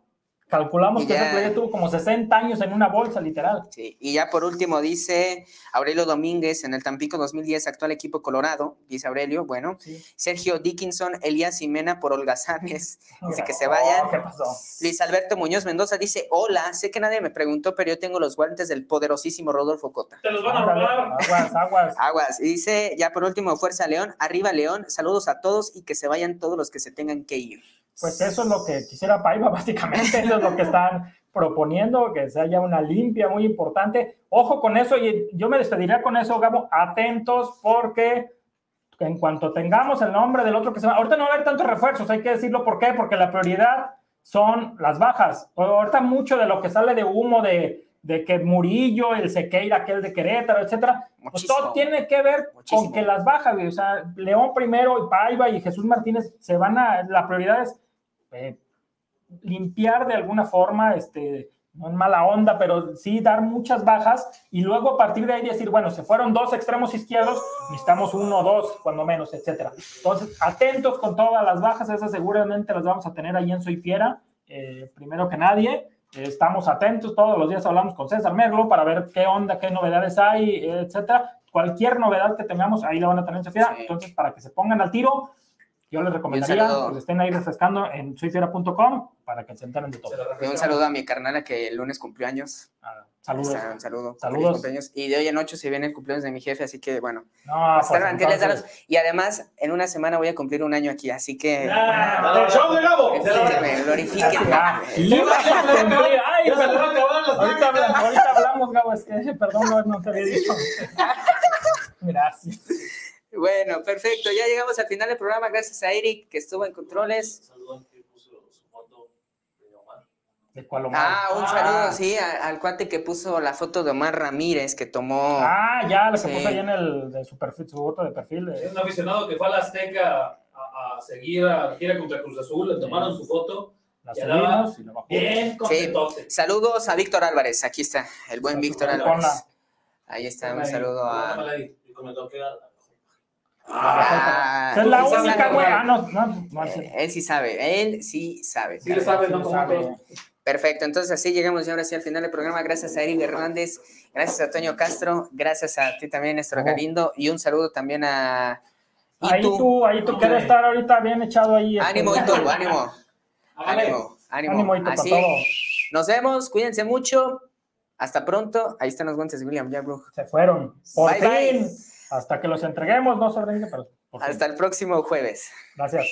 B: calculamos que esa playera tuvo como 60 años en una bolsa, literal.
A: Sí, y ya por último dice Aurelio Domínguez en el Tampico 2010, actual equipo Colorado, dice Aurelio, bueno,
B: Sí.
A: Sergio Dickinson, Elías Jimena por holgazanes, dice que se
B: Oh,
A: vayan.
B: ¿Qué pasó?
A: Luis Alberto Muñoz Mendoza dice, hola, sé que nadie me preguntó, pero yo tengo los guantes del poderosísimo Rodolfo Cota.
C: Te los van a robar.
B: Aguas, aguas.
A: Aguas, y dice ya por último, Fuerza León, arriba León, saludos a todos y que se vayan todos los que se tengan que ir.
B: Pues eso es lo que quisiera Paiva, básicamente, eso es lo que están proponiendo, que se haya una limpia muy importante. Ojo con eso, y yo me despediría con eso, Gabo, atentos, porque en cuanto tengamos el nombre del otro que se va, ahorita no va a haber tantos refuerzos, hay que decirlo por qué, porque la prioridad son las bajas. Ahorita mucho de lo que sale de humo de, de que Murillo, el Sequeira, aquel de Querétaro, etcétera, pues todo tiene que ver
A: Muchísimo.
B: con que las bajas. O sea, León primero, y Paiva y Jesús Martínez se van a, la prioridad es eh, limpiar de alguna forma, este, no en mala onda, pero sí dar muchas bajas y luego a partir de ahí decir, bueno, se fueron dos extremos izquierdos, necesitamos uno o dos, cuando menos, etcétera. Entonces, atentos con todas las bajas, esas seguramente las vamos a tener ahí en Soy Fiera, eh, primero que nadie. Eh, Estamos atentos, todos los días hablamos con César Merlo para ver qué onda, qué novedades hay, etcétera. Cualquier novedad que tengamos, ahí la van a tener en Soy Fiera.
A: Sí.
B: Entonces, para que se pongan al tiro, yo les recomendaría que estén ahí refrescando en soyfiera.com para que se enteren de todo.
A: Y un saludo a mi carnala que el lunes cumplió años.
B: Ah, saludos.
A: Está, un saludo.
B: Saludos.
A: Y de hoy en ocho se viene el cumpleaños de mi jefe, así que bueno.
B: No, pues,
A: manteles
B: entonces,
A: daros. Y además, en una semana voy a cumplir un año aquí, así que.
C: Ah, ¡El show de Gabo!
A: Glorifíquenme.
B: Ay, perdón. Ahorita, hablamos, ahorita hablamos, Gabo, es que, perdón, no, no te había dicho. Gracias.
A: Bueno, perfecto. Ya llegamos al final del programa. Gracias a Eric, que estuvo en controles.
C: Saludos que puso su foto de Omar.
A: Ah, un saludo, ah. sí, al, cuate que puso la foto de Omar Ramírez, que tomó.
B: Ah, ya, lo que puso ahí en el, de su, perfil, su foto de perfil.
D: Es un aficionado que fue a la Azteca a, seguir a la gira contra Cruz Azul, le tomaron su foto. La subimos y la Bien,
A: sí. Saludos a Víctor Álvarez, aquí está, el buen Víctor Álvarez. Ahí está, un saludo a.
B: Ah, es la única, güey. Ah, no, no,
A: eh, él sí sabe, él sí sabe.
D: Sí le sabe, no
A: Perfecto, entonces así llegamos ya ahora sí al final del programa. Gracias a Eric Hernández, gracias a Toño Castro, gracias a ti también, Néstor Galindo, y un saludo también a.
B: Ahí tú, ahí tú quieres estar ahorita bien echado ahí.
A: Este, ánimo, y ánimo. Ánimo, ánimo. ánimo así. Nos vemos, cuídense mucho. Hasta pronto. Ahí están los guantes de William Jabrook.
B: Se fueron. Por fin. Hasta que los entreguemos, no se pero.
A: Hasta el próximo jueves.
B: Gracias.